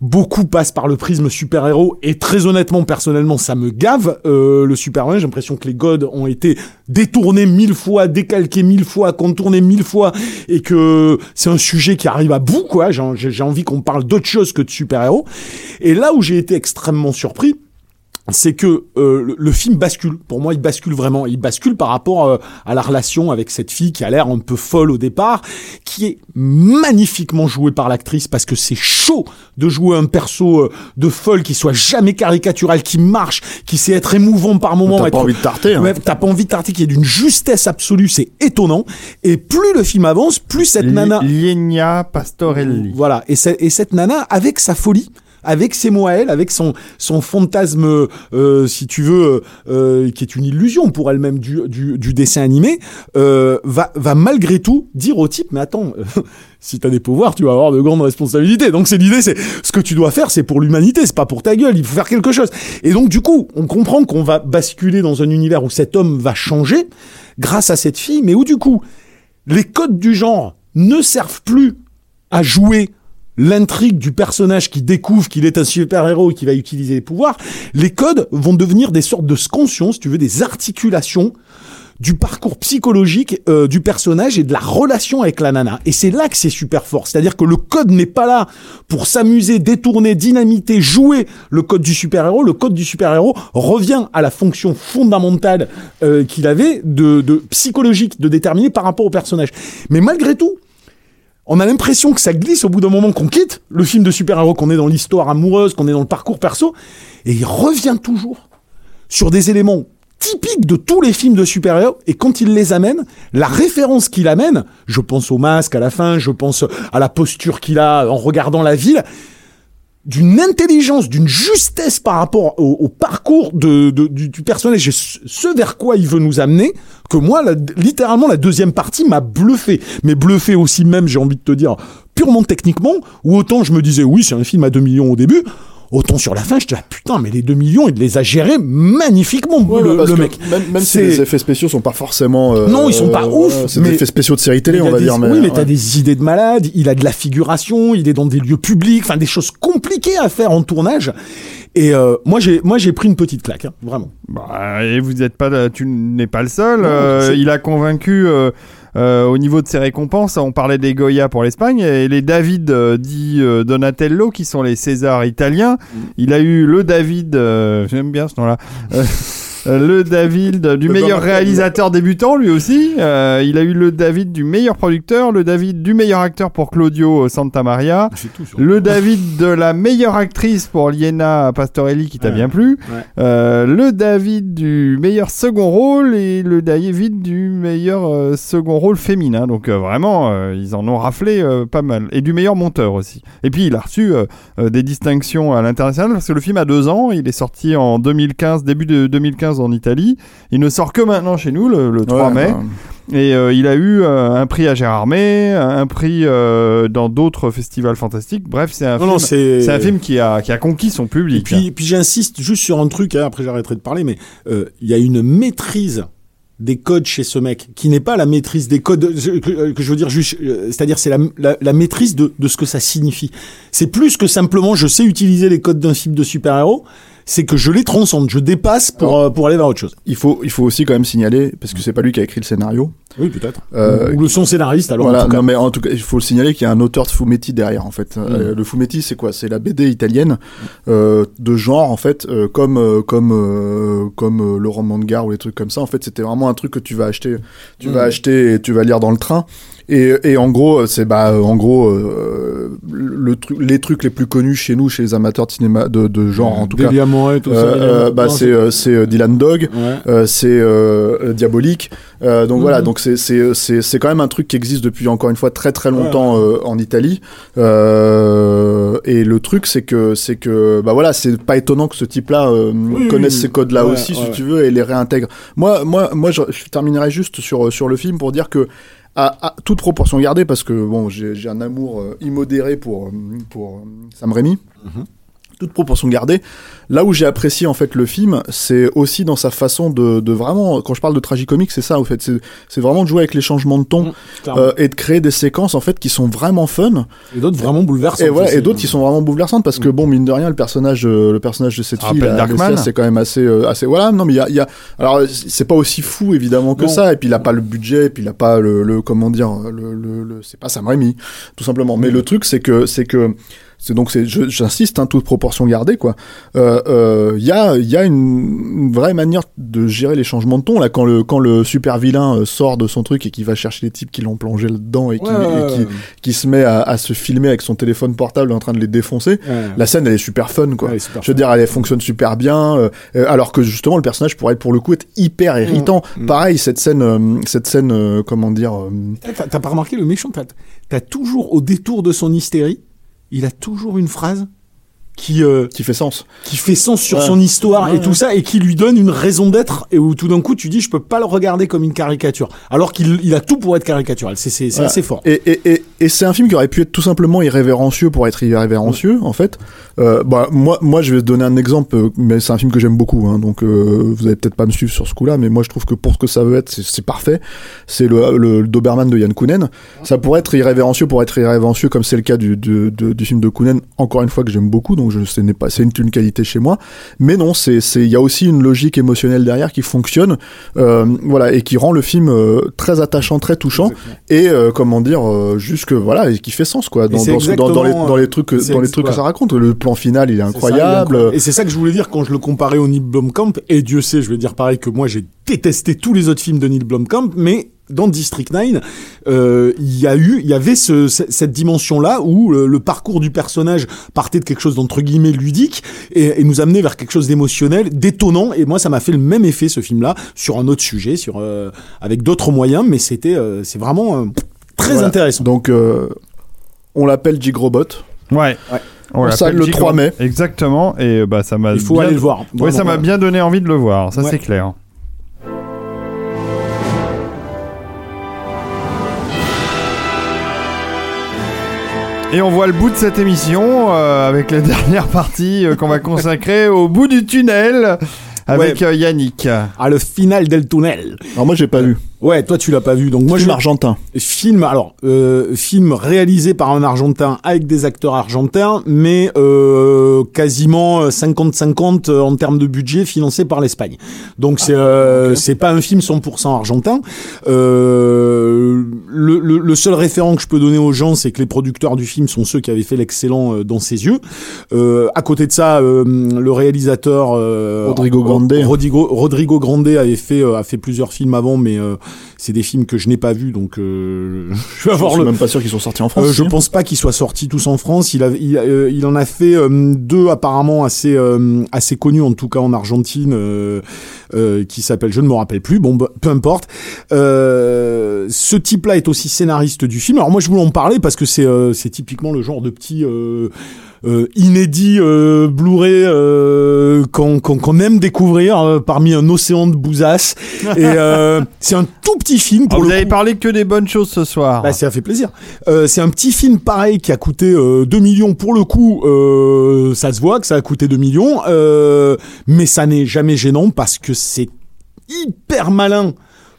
D: beaucoup passent par le prisme super-héros. Et très honnêtement, personnellement, ça me gave euh, le Superman. J'ai l'impression que les gods ont été détournés mille fois, décalqués mille fois, contournés mille fois, et que c'est un sujet qui arrive à bout, quoi. J'ai envie qu'on parle d'autre chose que de super-héros. Et là où j'ai été extrêmement surpris, c'est que euh, le, le film bascule. Pour moi, il bascule vraiment. Il bascule par rapport euh, à la relation avec cette fille qui a l'air un peu folle au départ, qui est magnifiquement jouée par l'actrice parce que c'est chaud de jouer un perso euh, de folle qui soit jamais caricatural, qui marche, qui sait être émouvant par moments.
C: T'as
D: être-
C: pas envie de tarter. hein.
D: Ouais, t'as pas envie de tarter, qui est d'une justesse absolue, c'est étonnant. Et plus le film avance, plus cette nana...
B: Lienia Pastorelli.
D: Voilà, et cette nana, avec sa folie, avec ses mots à elle, avec son, son fantasme, euh, si tu veux, euh, qui est une illusion pour elle-même du, du, du dessin animé, euh, va, va malgré tout dire au type, mais attends, euh, si t'as des pouvoirs, tu vas avoir de grandes responsabilités. Donc c'est l'idée, c'est ce que tu dois faire, c'est pour l'humanité, c'est pas pour ta gueule, il faut faire quelque chose. Et donc du coup, on comprend qu'on va basculer dans un univers où cet homme va changer grâce à cette fille, mais où du coup, les codes du genre ne servent plus à jouer l'intrigue du personnage qui découvre qu'il est un super-héros et qui va utiliser les pouvoirs, les codes vont devenir des sortes de scansions, si tu veux, des articulations du parcours psychologique euh, du personnage et de la relation avec la nana. Et c'est là que c'est super fort. C'est-à-dire que le code n'est pas là pour s'amuser, détourner, dynamiter, jouer le code du super-héros. Le code du super-héros revient à la fonction fondamentale euh, qu'il avait de, de psychologique, de déterminer par rapport au personnage. Mais malgré tout, on a l'impression que ça glisse au bout d'un moment qu'on quitte le film de super-héros, qu'on est dans l'histoire amoureuse, qu'on est dans le parcours perso, et il revient toujours sur des éléments typiques de tous les films de super-héros, et quand il les amène, la référence qu'il amène, je pense au masque à la fin, je pense à la posture qu'il a en regardant la ville, d'une intelligence, d'une justesse par rapport au, parcours du, personnage et ce, vers quoi il veut nous amener, que moi, littéralement, la deuxième partie m'a bluffé. Mais bluffé aussi même, j'ai envie de te dire, purement techniquement, ou autant je me disais, oui, c'est un film à 2 millions au début, autant sur la fin, je ah, putain, mais les 2 millions, il les a gérés magnifiquement,
C: Ouais,
D: le, mec.
C: Même, même si les effets spéciaux sont pas forcément. euh,
D: Non, ils sont pas
C: euh,
D: ouf,
C: voilà, C'est des effets spéciaux de série télé,
D: Il
C: on
D: a
C: va
D: des-
C: dire. Mais,
D: oui, mais
C: ouais.
D: t'as des idées de malade, il a de la figuration, il est dans des lieux publics, enfin des choses compliquées à faire en tournage. Et euh, moi, j'ai moi j'ai pris une petite claque, hein, vraiment.
B: Bah, et vous êtes pas, tu n'es pas le seul.
D: Non,
B: Euh, il a convaincu euh, euh, au niveau de ses récompenses. On parlait des Goya pour l'Espagne et les David euh, dit euh, Donatello qui sont les Césars italiens.
D: Mm.
B: Il a eu le David, euh, j'aime bien ce nom-là. euh, Le David du
C: Le
B: meilleur réalisateur débutant, lui aussi. Euh, il a eu le David du meilleur producteur, le David du meilleur acteur pour Claudio Santa Maria, le David de la meilleure actrice pour Liena Pastorelli qui t'a
D: Ouais.
B: bien plu,
D: Ouais.
B: Euh, le David du meilleur second rôle et le David du meilleur euh, second rôle féminin. Donc vraiment, ils en ont raflé pas mal. Et du meilleur monteur aussi. Et puis il a reçu des distinctions à l'international parce que le film a deux ans. Il est sorti en 2015, début de 2015 en Italie. Il ne sort que maintenant chez nous, le, le 3
C: Ouais,
B: mai.
C: bah,
B: Et euh, il a eu euh, un prix à Gérardmer, un prix euh, dans d'autres festivals fantastiques. Bref, c'est un,
D: Non,
B: film,
D: c'est.
B: c'est un film qui a, qui a conquis son
D: Et
B: public.
D: puis, puis j'insiste juste sur un truc, hein, après j'arrêterai de parler, mais il y a une maîtrise des codes chez ce mec, qui n'est pas la maîtrise des codes, que, que je veux dire juste, c'est-à-dire c'est la, la, la maîtrise de, de ce que ça signifie. C'est plus que simplement je sais utiliser les codes d'un film de super-héros, c'est que je les transcende, je dépasse pour, euh, pour aller vers autre chose.
C: il faut, il faut aussi quand même signaler, parce que c'est pas lui qui a écrit le scénario.
D: Oui, peut-être.
C: Euh,
D: Ou le son scénariste, alors
C: voilà,
D: en tout cas.
C: non mais en tout cas, il faut le signaler qu'il y a un auteur de fumetti derrière en fait.
D: Mm.
C: Euh, le fumetti, c'est quoi? C'est la BD italienne euh, de genre en fait, comme comme comme le roman de gare ou les trucs comme ça. En fait, c'était vraiment un truc que tu vas acheter, tu
D: Mm.
C: vas acheter et tu vas lire dans le train. Et, et en gros, c'est bah en gros euh, le truc, les trucs les plus connus chez nous, chez les amateurs de cinéma de, de genre en tout cas.
D: Moret, tout.
C: Euh, euh, bah c'est euh, c'est euh, Dylan Dog.
D: Ouais.
C: Euh, c'est euh, diabolique. Euh, donc
D: Mhm.
C: voilà, donc c'est c'est c'est c'est quand même un truc qui existe depuis encore une fois très très longtemps
D: Ouais,
C: euh, en Italie. Euh, et le truc c'est que c'est que bah voilà, c'est pas étonnant que ce type-là euh,
D: Oui,
C: connaisse
D: oui.
C: ces codes-là aussi, si tu veux, et les réintègre. Moi moi moi je, je terminerai juste sur sur le film pour dire que à, toute proportion gardée, parce que bon, j'ai un amour euh, immodéré pour euh, pour euh, Sam Raimi.
D: Mhm.
C: Toute proportion gardée, là où j'ai apprécié en fait le film, c'est aussi dans sa façon de, de vraiment, quand je parle de tragicomique, c'est ça en fait, c'est c'est vraiment de jouer avec les changements de ton
D: Clairement.
C: euh, et de créer des séquences en fait qui sont vraiment fun
D: et d'autres vraiment bouleversants.
C: et
D: aussi.
C: et d'autres qui sont vraiment bouleversantes parce que bon mine de rien le personnage euh, le personnage de cette
B: Ça
C: fille c'est quand même assez euh, assez voilà non mais il y a, il y a alors c'est pas aussi fou évidemment que
D: Non.
C: ça et puis il a pas le budget et puis il a pas le, le comment dire le, le, le- c'est pas Sam Raimi tout simplement mais le truc c'est que c'est que c'est donc c'est j'insiste hein, toute proportion gardée quoi euh, euh, il y a il y a une, une vraie manière de gérer les changements de ton là quand le quand le super vilain euh, sort de son truc et qui va chercher les types qui l'ont plongé là-dedans et qui,
D: Ouais,
C: qui, se met à, à se filmer avec son téléphone portable en train de les défoncer.
D: Ouais.
C: La scène, elle est super fun, quoi.
D: Super
C: Je veux dire, elle fonctionne super bien, euh, euh, alors que justement le personnage pourrait pour le coup être hyper irritant.
D: Mm.
C: Pareil, cette scène, euh, cette scène, euh, comment dire, euh,
D: T'as t'as pas remarqué le méchant T'as t'as toujours, au détour de son hystérie, il a toujours une phrase qui, euh,
C: qui fait sens.
D: qui fait sens sur
C: Ouais.
D: son histoire
C: Ouais,
D: et tout ça, et qui lui donne une raison d'être, et où tout d'un coup tu dis je peux pas le regarder comme une caricature, alors qu'il il a tout pour être caricatural. C'est assez fort.
C: Et, et, et, et c'est un film qui aurait pu être tout simplement irrévérencieux pour être irrévérencieux, en fait. Euh, bah, moi, moi, je vais te donner un exemple, euh, mais c'est un film que j'aime beaucoup, hein, donc euh, vous allez peut-être pas me suivre sur ce coup-là, mais moi je trouve que pour ce que ça veut être, c'est- c'est parfait. C'est le, le, le Doberman de Yann Kounen. Ça pourrait être irrévérencieux pour être irrévérencieux, comme c'est le cas du, du, du, du film de Kounen, encore une fois que j'aime beaucoup, donc je, ce n'est pas, c'est une, une qualité chez moi. Mais non, c'est, c'est, il y a aussi une logique émotionnelle derrière qui fonctionne, euh, voilà, et qui rend le film euh, très attachant, très touchant et euh, comment dire euh, juste que voilà et qui fait sens quoi dans,
D: c'est
C: dans, ce- dans, dans les,
D: exactement,
C: dans les trucs dans les trucs que ça raconte le plan final il est
D: C'est ça, il est
C: incroyable
D: incroyable. Et c'est ça que je voulais dire quand je le comparais au Neil Blomkamp. Et Dieu sait, je vais dire pareil que moi j'ai détesté tous les autres films de Neil Blomkamp, mais dans District 9, euh, il y a eu, il y avait ce, ce- cette dimension-là où le, le parcours du personnage partait de quelque chose d'entre guillemets ludique et, et nous amenait vers quelque chose d'émotionnel, d'étonnant. Et moi, ça m'a fait le même effet ce film-là sur un autre sujet, sur euh, avec d'autres moyens, mais c'était, euh, c'est vraiment euh, très
C: Voilà.
D: intéressant.
C: donc euh, on l'appelle Jig Robot
B: Ouais.
D: Ouais.
B: On
C: Ça,
B: l'appelle
C: le
B: Tigre.
C: 3 mai.
B: Exactement. Et bah ça m'a.
D: Il faut
B: bien-
D: aller le voir.
B: Ouais,
D: Vraiment,
B: ça m'a
D: voilà.
B: bien donné envie de le voir. Ça
D: Ouais.
B: c'est clair. Et on voit le bout de cette émission euh, avec la dernière partie euh, qu'on va consacrer au bout du tunnel avec euh, Yannick.
D: Ah, le final del tunnel.
C: alors moi j'ai pas vu
D: Ouais, toi tu l'as pas vu, donc moi
C: moi
D: je
C: argentin.
D: Film alors euh, film réalisé par un argentin avec des acteurs argentins mais euh, quasiment euh, 50-50 en termes de budget financé par l'Espagne. Donc c'est euh, c'est pas un film 100% argentin. Euh, le, le, le seul référent que je peux donner aux gens c'est que les producteurs du film sont ceux qui avaient fait l'excellent euh, dans ses yeux. Euh, à côté de ça euh, le réalisateur euh,
C: Rodrigo Grande.
D: Rodrigo, Rodrigo Grande avait fait euh, a fait plusieurs films avant mais euh, c'est des films que je n'ai pas vus, donc euh, je vais
C: je suis
D: le.
C: même pas sûr qu'ils sont sortis en France
D: Euh, je pense pas qu'ils soient sortis tous en France. Il, a, il, euh, il en a fait euh, deux apparemment assez euh, assez connus, en tout cas en Argentine, euh, euh, qui s'appelle, je ne me rappelle plus. Bon, bah, peu importe. Euh, ce type-là est aussi scénariste du film. Alors moi, je voulais en parler parce que c'est euh, c'est typiquement le genre de petit. Euh, inédit euh, Blu-ray euh, qu'on aime découvrir euh, parmi un océan de bousasse. Et euh, c'est un tout petit film
B: Ah,
D: pour
B: vous
D: le
B: avez
D: coup.
B: parlé que des bonnes choses ce soir.
D: Bah, ça fait plaisir. C'est un petit film pareil qui a coûté euh, 2 millions pour le coup. Ça se voit que ça a coûté 2 millions, mais ça n'est jamais gênant parce que c'est hyper malin.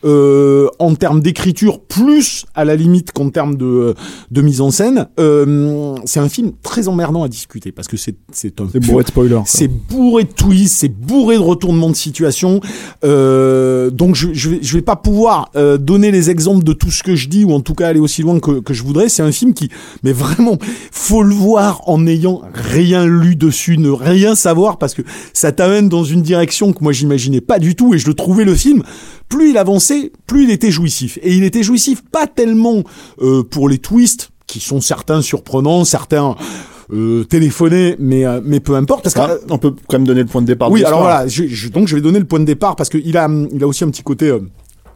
D: Euh, en termes d'écriture, plus à la limite qu'en termes de, de mise en scène, euh, c'est un film très emmerdant à discuter parce que c'est c'est un
C: C'est bourré de spoilers.
D: c'est bourré de twists, c'est bourré de retournements de situation. Euh, donc je, je, vais, je vais pas pouvoir euh, donner les exemples de tout ce que je dis ou en tout cas aller aussi loin que, que je voudrais. C'est un film qui, mais vraiment, faut le voir en n'ayant rien lu dessus, ne rien savoir parce que ça t'amène dans une direction que moi j'imaginais pas du tout et je le trouvais le film. Plus il avançait, plus il était jouissif. Et il était jouissif pas tellement euh, pour les twists qui sont certains surprenants, certains euh, téléphonés, mais euh, mais peu importe parce que
C: Ah, on peut quand même donner le point de départ.
D: oui,
C: de
D: alors voilà, je, je- donc je vais donner le point de départ parce qu'il a, il a aussi un petit côté euh,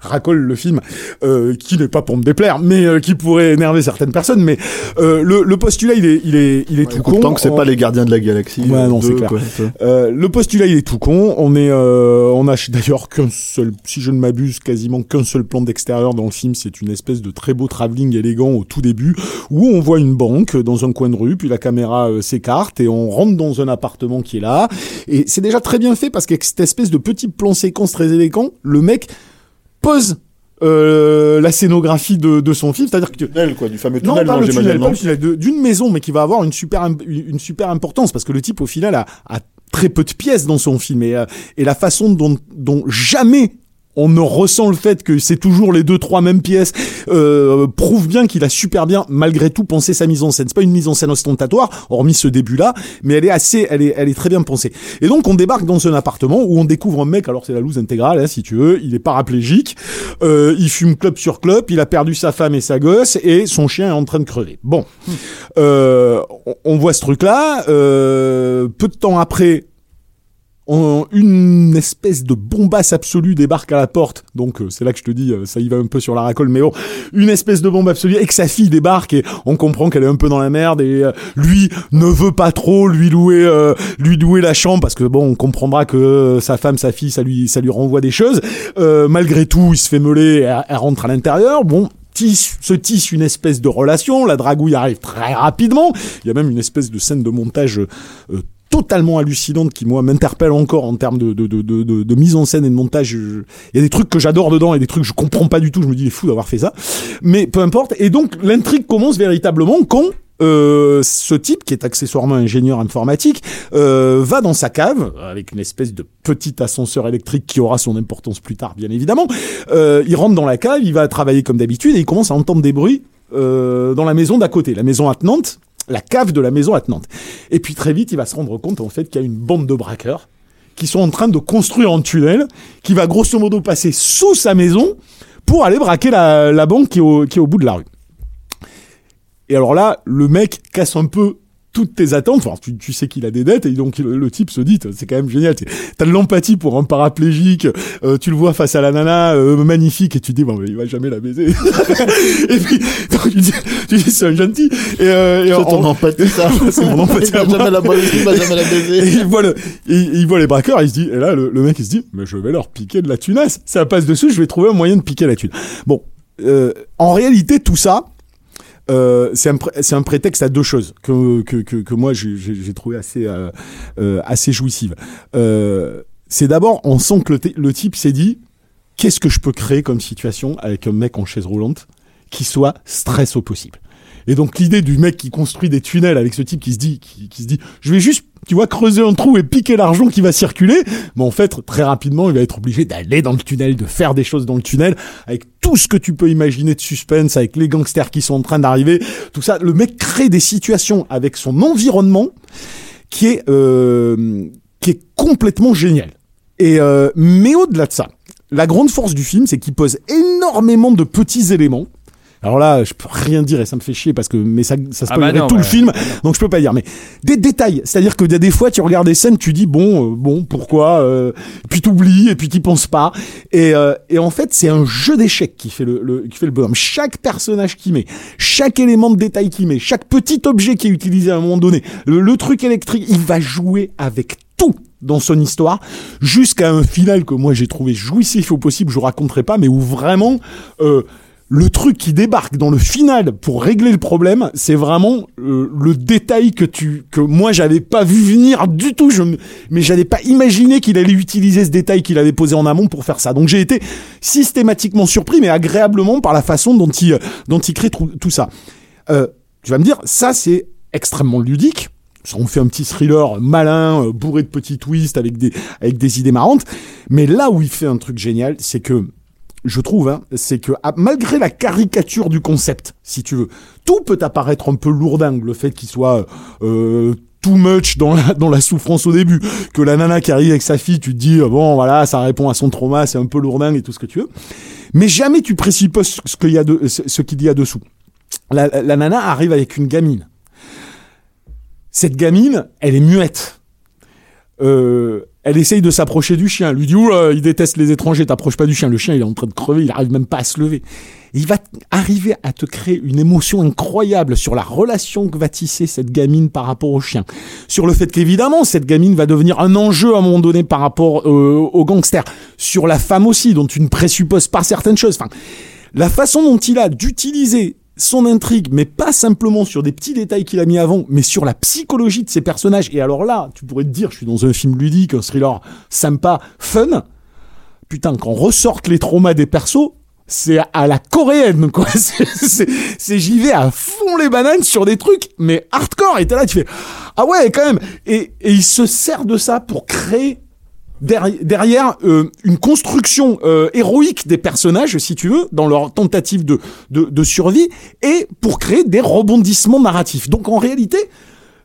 D: racole le film, euh, qui n'est pas pour me déplaire, mais euh, qui pourrait énerver certaines personnes. Mais euh, le, le postulat, il est, il est, il est tout con.
C: Tant que c'est
D: On-
C: pas les gardiens de la galaxie.
D: Ouais,
C: euh,
D: non, c'est
C: deux,
D: clair.
C: quoi,
D: euh, le postulat il est tout con. On est, euh, on a d'ailleurs qu'un seul, si je ne m'abuse, quasiment qu'un seul plan d'extérieur dans le film. C'est une espèce de très beau travelling élégant au tout début où on voit une banque dans un coin de rue, puis la caméra euh, s'écarte et on rentre dans un appartement qui est là. Et c'est déjà très bien fait parce qu'avec cette espèce de petit plan séquence très élégant, le mec pose euh, la scénographie de, de son film, c'est-à-dire que tu,
C: Tunnel, quoi, du fameux
D: non,
C: tunnel,
D: pas
C: non,
D: le
C: j'imagine,
D: tunnel, pas
C: non
D: le tunnel, de- d'une maison, mais qui va avoir une super, une super importance, parce que le type, au final, a, a très peu de pièces dans son film, et, euh, et la façon dont, dont jamais on ressent le fait que c'est toujours les deux trois mêmes pièces. Euh, prouve bien qu'il a super bien malgré tout pensé sa mise en scène. C'est pas une mise en scène ostentatoire hormis ce début là mais elle est assez elle est elle est très bien pensée. Et donc on débarque dans un appartement où on découvre un mec alors c'est la loose intégrale hein, si tu veux il est paraplégique euh, il fume club sur club il a perdu sa femme et sa gosse et son chien est en train de crever. Bon. Euh, on, on voit ce truc là euh, peu de temps après on- une espèce de bombasse absolue débarque à la porte. Donc euh, c'est là que je te dis, euh, ça y va un peu sur la racole, mais bon, une espèce de bombe absolue et que sa fille débarque et on comprend qu'elle est un peu dans la merde et euh, lui ne veut pas trop lui louer, euh, lui louer la chambre parce que bon, on comprendra que euh, sa femme, sa fille, ça lui, ça lui renvoie des choses. Euh, malgré tout, il se fait meuler, et elle, elle rentre à l'intérieur. Bon. Tisse, se tisse une espèce de relation, la dragouille arrive très rapidement, il y a même une espèce de scène de montage euh, totalement hallucinante qui moi m'interpelle encore en termes de, de, de, mise en scène et de montage. Il y a des trucs que j'adore dedans et des trucs que je comprends pas du tout. Je me dis il est fou d'avoir fait ça. Mais peu importe. Et donc l'intrigue commence véritablement quand euh, ce type, qui est accessoirement ingénieur informatique, euh, va dans sa cave avec une espèce de petit ascenseur électrique qui aura son importance plus tard, bien évidemment. Euh, il rentre dans la cave, il va travailler comme d'habitude et il commence à entendre des bruits euh, dans la maison d'à côté, la maison attenante, la cave de la maison attenante. Et puis très vite, il va se rendre compte en fait qu'il y a une bande de braqueurs qui sont en train de construire un tunnel qui va grosso modo passer sous sa maison pour aller braquer la, banque qui est au bout de la rue. Et alors là, le mec casse un peu toutes tes attentes. Enfin, tu, tu sais qu'il a des dettes et donc le, le type se dit, c'est quand même génial. T'as de l'empathie pour un paraplégique. euh, tu le vois face à la nana euh, magnifique et tu te dis bon, mais il va jamais la baiser. et puis donc, tu dis, tu dis c'est un gentil. Et, euh, et
C: C'est
D: en-
C: ton empathie, ça.
D: C'est mon empathie
C: Il va jamais la baiser, il va jamais la
D: Et
C: baiser.
D: il voit, le, il, il voit les braqueurs, il se dit, et là, le, le mec, il se dit, mais je vais leur piquer de la tunasse. Ça passe dessus, je vais trouver un moyen de piquer la thune. Bon, euh, en réalité, tout ça, euh, c'est un, prétexte à deux choses que, que, que, moi, j'ai- trouvé assez, euh, euh, assez jouissive. C'est d'abord, on sent que le, type s'est dit, qu'est-ce que je peux créer comme situation avec un mec en chaise roulante qui soit stress au possible? Et donc l'idée du mec qui construit des tunnels avec ce type qui se dit, qui se dit, je vais juste, tu vois, creuser un trou et piquer l'argent qui va circuler. Mais en fait, très rapidement, il va être obligé d'aller dans le tunnel, de faire des choses dans le tunnel, avec tout ce que tu peux imaginer de suspense, avec les gangsters qui sont en train d'arriver, tout ça. Le mec crée des situations avec son environnement qui est, euh, qui est complètement génial. Et euh, mais au-delà de ça, la grande force du film, c'est qu'il pose énormément de petits éléments Alors là, je peux rien dire et ça me fait chier parce que mais ça, ça
B: Ah bah
D: spoilerait
B: non,
D: tout le
B: ouais.
D: film, donc je peux pas dire. Mais des détails, c'est-à-dire que des fois tu regardes des scènes, tu dis bon, euh, bon, pourquoi, euh, puis t'oublies et puis t'y penses pas. Et, euh, et en fait, c'est un jeu d'échecs qui fait le, le- qui fait le bonhomme. Chaque personnage qui met, chaque élément de détail qui met, chaque petit objet qui est utilisé à un moment donné, le, le truc électrique, il va jouer avec tout dans son histoire jusqu'à un final que moi j'ai trouvé jouissif au possible, je vous raconterai pas, mais où vraiment euh, le truc qui débarque dans le final pour régler le problème, c'est vraiment euh, le détail que tu que moi j'avais pas vu venir du tout. Je, mais j'avais pas imaginé qu'il allait utiliser ce détail qu'il avait posé en amont pour faire ça. Donc j'ai été systématiquement surpris, mais agréablement par la façon dont il dont il crée tout, ça. Euh, tu vas me dire, ça c'est extrêmement ludique. On fait un petit thriller malin, euh, bourré de petits twists avec des, avec des idées marrantes. Mais là où il fait un truc génial, c'est que, je trouve, hein, c'est que ah, malgré la caricature du concept, si tu veux, tout peut apparaître un peu lourdingue. Le fait qu'il soit euh, too much dans la, souffrance au début, que la nana qui arrive avec sa fille, tu te dis, euh, bon voilà, ça répond à son trauma, c'est un peu lourdingue et tout ce que tu veux. Mais jamais tu présupposes ce qu'il y a, ce y a dessous. La nana arrive avec une gamine. Cette gamine, elle est muette. Euh, elle essaye de s'approcher du chien. Elle lui dit, Oula, il déteste les étrangers, t'approches pas du chien. Le chien, il est en train de crever, il arrive même pas à se lever. Il va arriver à te créer une émotion incroyable sur la relation que va tisser cette gamine par rapport au chien. Sur le fait qu'évidemment, cette gamine va devenir un enjeu à un moment donné par rapport euh, aux gangsters. Sur la femme aussi, dont tu ne présupposes pas certaines choses. Enfin, la façon dont il a d'utiliser son intrigue, mais pas simplement sur des petits détails qu'il a mis avant, mais sur la psychologie de ses personnages. Et alors là, tu pourrais te dire, je suis dans un film ludique, un thriller sympa, fun. Putain, quand ressortent les traumas des persos, c'est à la coréenne, quoi. C'est- j'y vais à fond les bananes sur des trucs, mais hardcore. Et t'es là, tu fais, ah ouais, quand même. Et, et il se sert de ça pour créer derrière, euh, une construction euh, héroïque des personnages, si tu veux, dans leur tentative de, de, survie, et pour créer des rebondissements narratifs. Donc en réalité,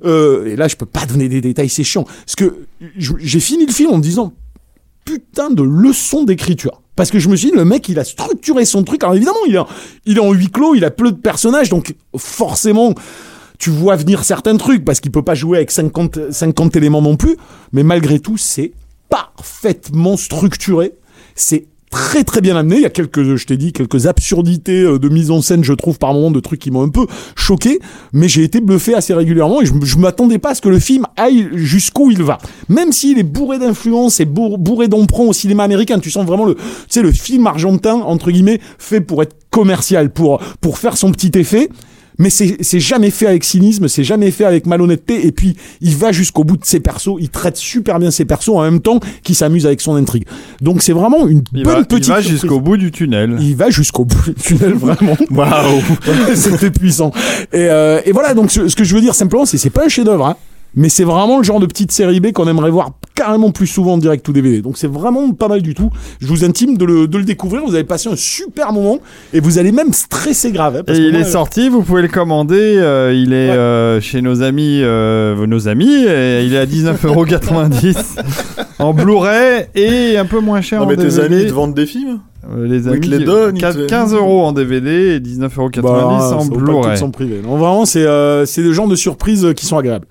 D: euh, et là je peux pas donner des détails, c'est chiant, parce que j'ai fini le film en me disant putain de leçon d'écriture. Parce que je me suis dit, le mec, il a structuré son truc. Alors évidemment, il est, en- il est en huis clos, il a peu de personnages, donc forcément, tu vois venir certains trucs, parce qu'il peut pas jouer avec 50, 50 éléments non plus. Mais malgré tout, c'est parfaitement structuré. C'est très très bien amené. Il y a quelques, je t'ai dit, quelques absurdités euh, de mise en scène, je trouve, par moments, de trucs qui m'ont un peu choqué. Mais j'ai été bluffé assez régulièrement et je, je m'attendais pas à ce que le film aille jusqu'où il va. Même s'il est bourré d'influence et bourr- bourré d'emprunt au cinéma américain, tu sens vraiment le, tu sais, le film argentin, entre guillemets, fait pour être commercial, pour, pour faire son petit effet. Mais c'est c'est jamais fait avec cynisme, c'est jamais fait avec malhonnêteté. Et puis, il va jusqu'au bout de ses persos. Il traite super bien ses persos en même temps qu'il s'amuse avec son intrigue. Donc, c'est vraiment une
B: Il
D: bonne
B: va, il
D: petite
B: va jusqu'au bout du tunnel.
D: Il va jusqu'au bout du tunnel, vraiment.
C: Waouh
D: C'était puissant. Et, euh, et voilà, donc ce, ce que je veux dire simplement, c'est c'est pas un chef-d'œuvre, hein, mais c'est vraiment le genre de petite série B qu'on aimerait voir carrément plus souvent en direct ou DVD. Donc c'est vraiment pas mal du tout. Je vous intime de le, de le découvrir. Vous allez passer un super moment et vous allez même stresser grave. hein,
B: Et
D: parce
B: il
D: moi,
B: est sorti, vous pouvez le commander. euh, il est
D: Ouais.
B: euh, chez nos amis, euh, nos amis. Et il est à 19,90€ en Blu-ray et un peu moins cher
C: Non,
B: en
C: mais tes
B: DVD.
C: amis te vendent des films
B: Euh, les
C: Oui,
B: amis,
C: te les te-
B: 15 euros en DVD et 19,90€
D: bah,
B: en Blu-ray.
D: vraiment, c'est euh, c'est le genre de surprises qui sont agréables.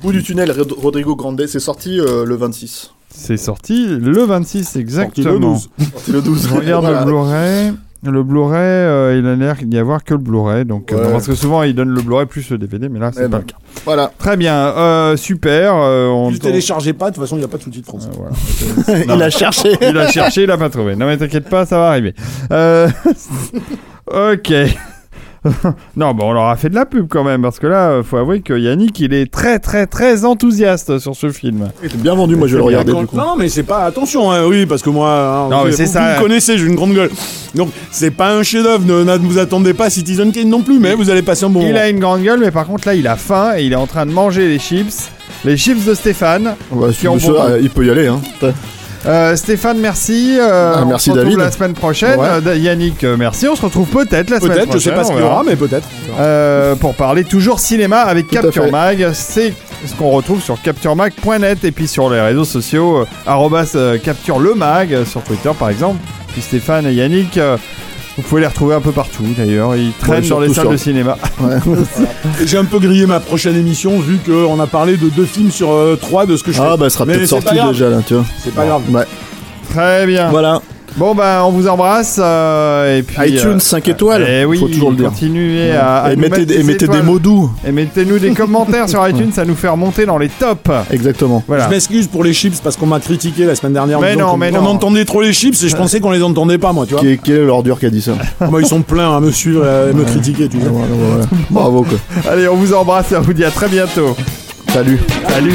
C: Bout du tunnel, Rod- Rodrigo Grande, c'est sorti euh, le 26.
B: C'est sorti le 26
D: Sorti le
B: exactement.
D: 12.
C: Sorti le 12.
B: Je regarde
C: Voilà.
B: le Blu-ray. Le Blu-ray, euh, il a l'air d'y avoir que le Blu-ray. Donc, euh, parce que souvent, ils donnent le Blu-ray plus le DVD, mais là, c'est
C: Eh
B: pas
C: ben.
B: le cas.
C: Voilà.
B: Très bien, euh, super. euh, on
D: Ne téléchargez pas, de toute façon, il n'y a pas de sous-titres français.
B: Euh, voilà.
C: Il a cherché.
B: Il a cherché, il a pas trouvé. Non mais t'inquiète pas, ça va arriver. Euh, ok. non, bon, on leur a fait de la pub quand même, parce que là, euh, faut avouer que Yannick, il est très, très, très enthousiaste sur ce film.
C: Il était bien vendu, moi je vais le
B: C'est
C: regarder du coup.
D: Non, mais c'est pas. Attention, hein, oui, parce que moi. hein,
B: Non,
D: vous,
B: mais c'est
D: vous-
B: ça.
D: Vous me connaissez, j'ai une grande gueule. Donc, c'est pas un chef-d'œuvre. Ne, ne vous attendez pas à Citizen Kane non plus, mais vous allez passer un bon
B: Il
D: moment.
B: a une grande gueule, mais par contre, là, il a faim et il est en train de manger les chips. Les chips de Stéphane.
C: Ouais, monsieur,
B: bon-
C: euh, il peut y aller. Hein.
B: Euh, Stéphane, merci. Euh,
C: Ah,
B: on
C: merci,
B: se retrouve
C: David.
B: la semaine prochaine.
C: Ouais.
B: Euh, Yannick, merci. On se retrouve peut-être la semaine prochaine.
D: Peut-être, je sais pas ce
B: on
D: qu'il y aura, mais peut-être.
B: Euh, pour parler toujours cinéma avec
C: Tout
B: Capture. Mag. C'est ce qu'on retrouve sur capturemag.net et puis sur les réseaux sociaux, arrobas, capture le mag sur Twitter par exemple. Puis Stéphane et Yannick Vous pouvez les retrouver un peu partout d'ailleurs. Ils traînent
C: Ouais,
B: dans les salles
C: sur-
B: de cinéma.
C: Ouais.
D: J'ai un peu grillé ma prochaine émission vu qu'on a parlé de deux films sur euh, trois de ce que je
C: Ah
D: fais.
C: bah elle sera peut-être sorti déjà là, tu vois.
D: C'est pas grave.
C: Ouais.
B: Très bien.
C: Voilà.
B: Bon bah on vous embrasse euh, et puis
C: iTunes
B: euh,
C: 5 étoiles.
B: eh oui,
C: Faut toujours le dire.
B: Continuez à, à
C: et
B: nous
C: mettez, et
B: des
C: mettez des
B: étoiles.
C: mots doux.
B: Et mettez-nous des commentaires sur iTunes, ça nous fait remonter dans les tops.
C: Exactement.
B: Voilà.
D: Je m'excuse pour les chips parce qu'on m'a critiqué la semaine dernière.
B: Mais non, mais
D: on
B: non.
D: entendait trop les chips et je pensais qu'on les entendait pas, moi, tu vois.
C: Qui est, l'ordure qui a dit ça
D: Moi, ils sont pleins à me suivre et à me critiquer, tu vois.
C: Bravo quoi.
B: Allez, on vous embrasse et on vous dit à très bientôt.
C: Salut.
B: Salut.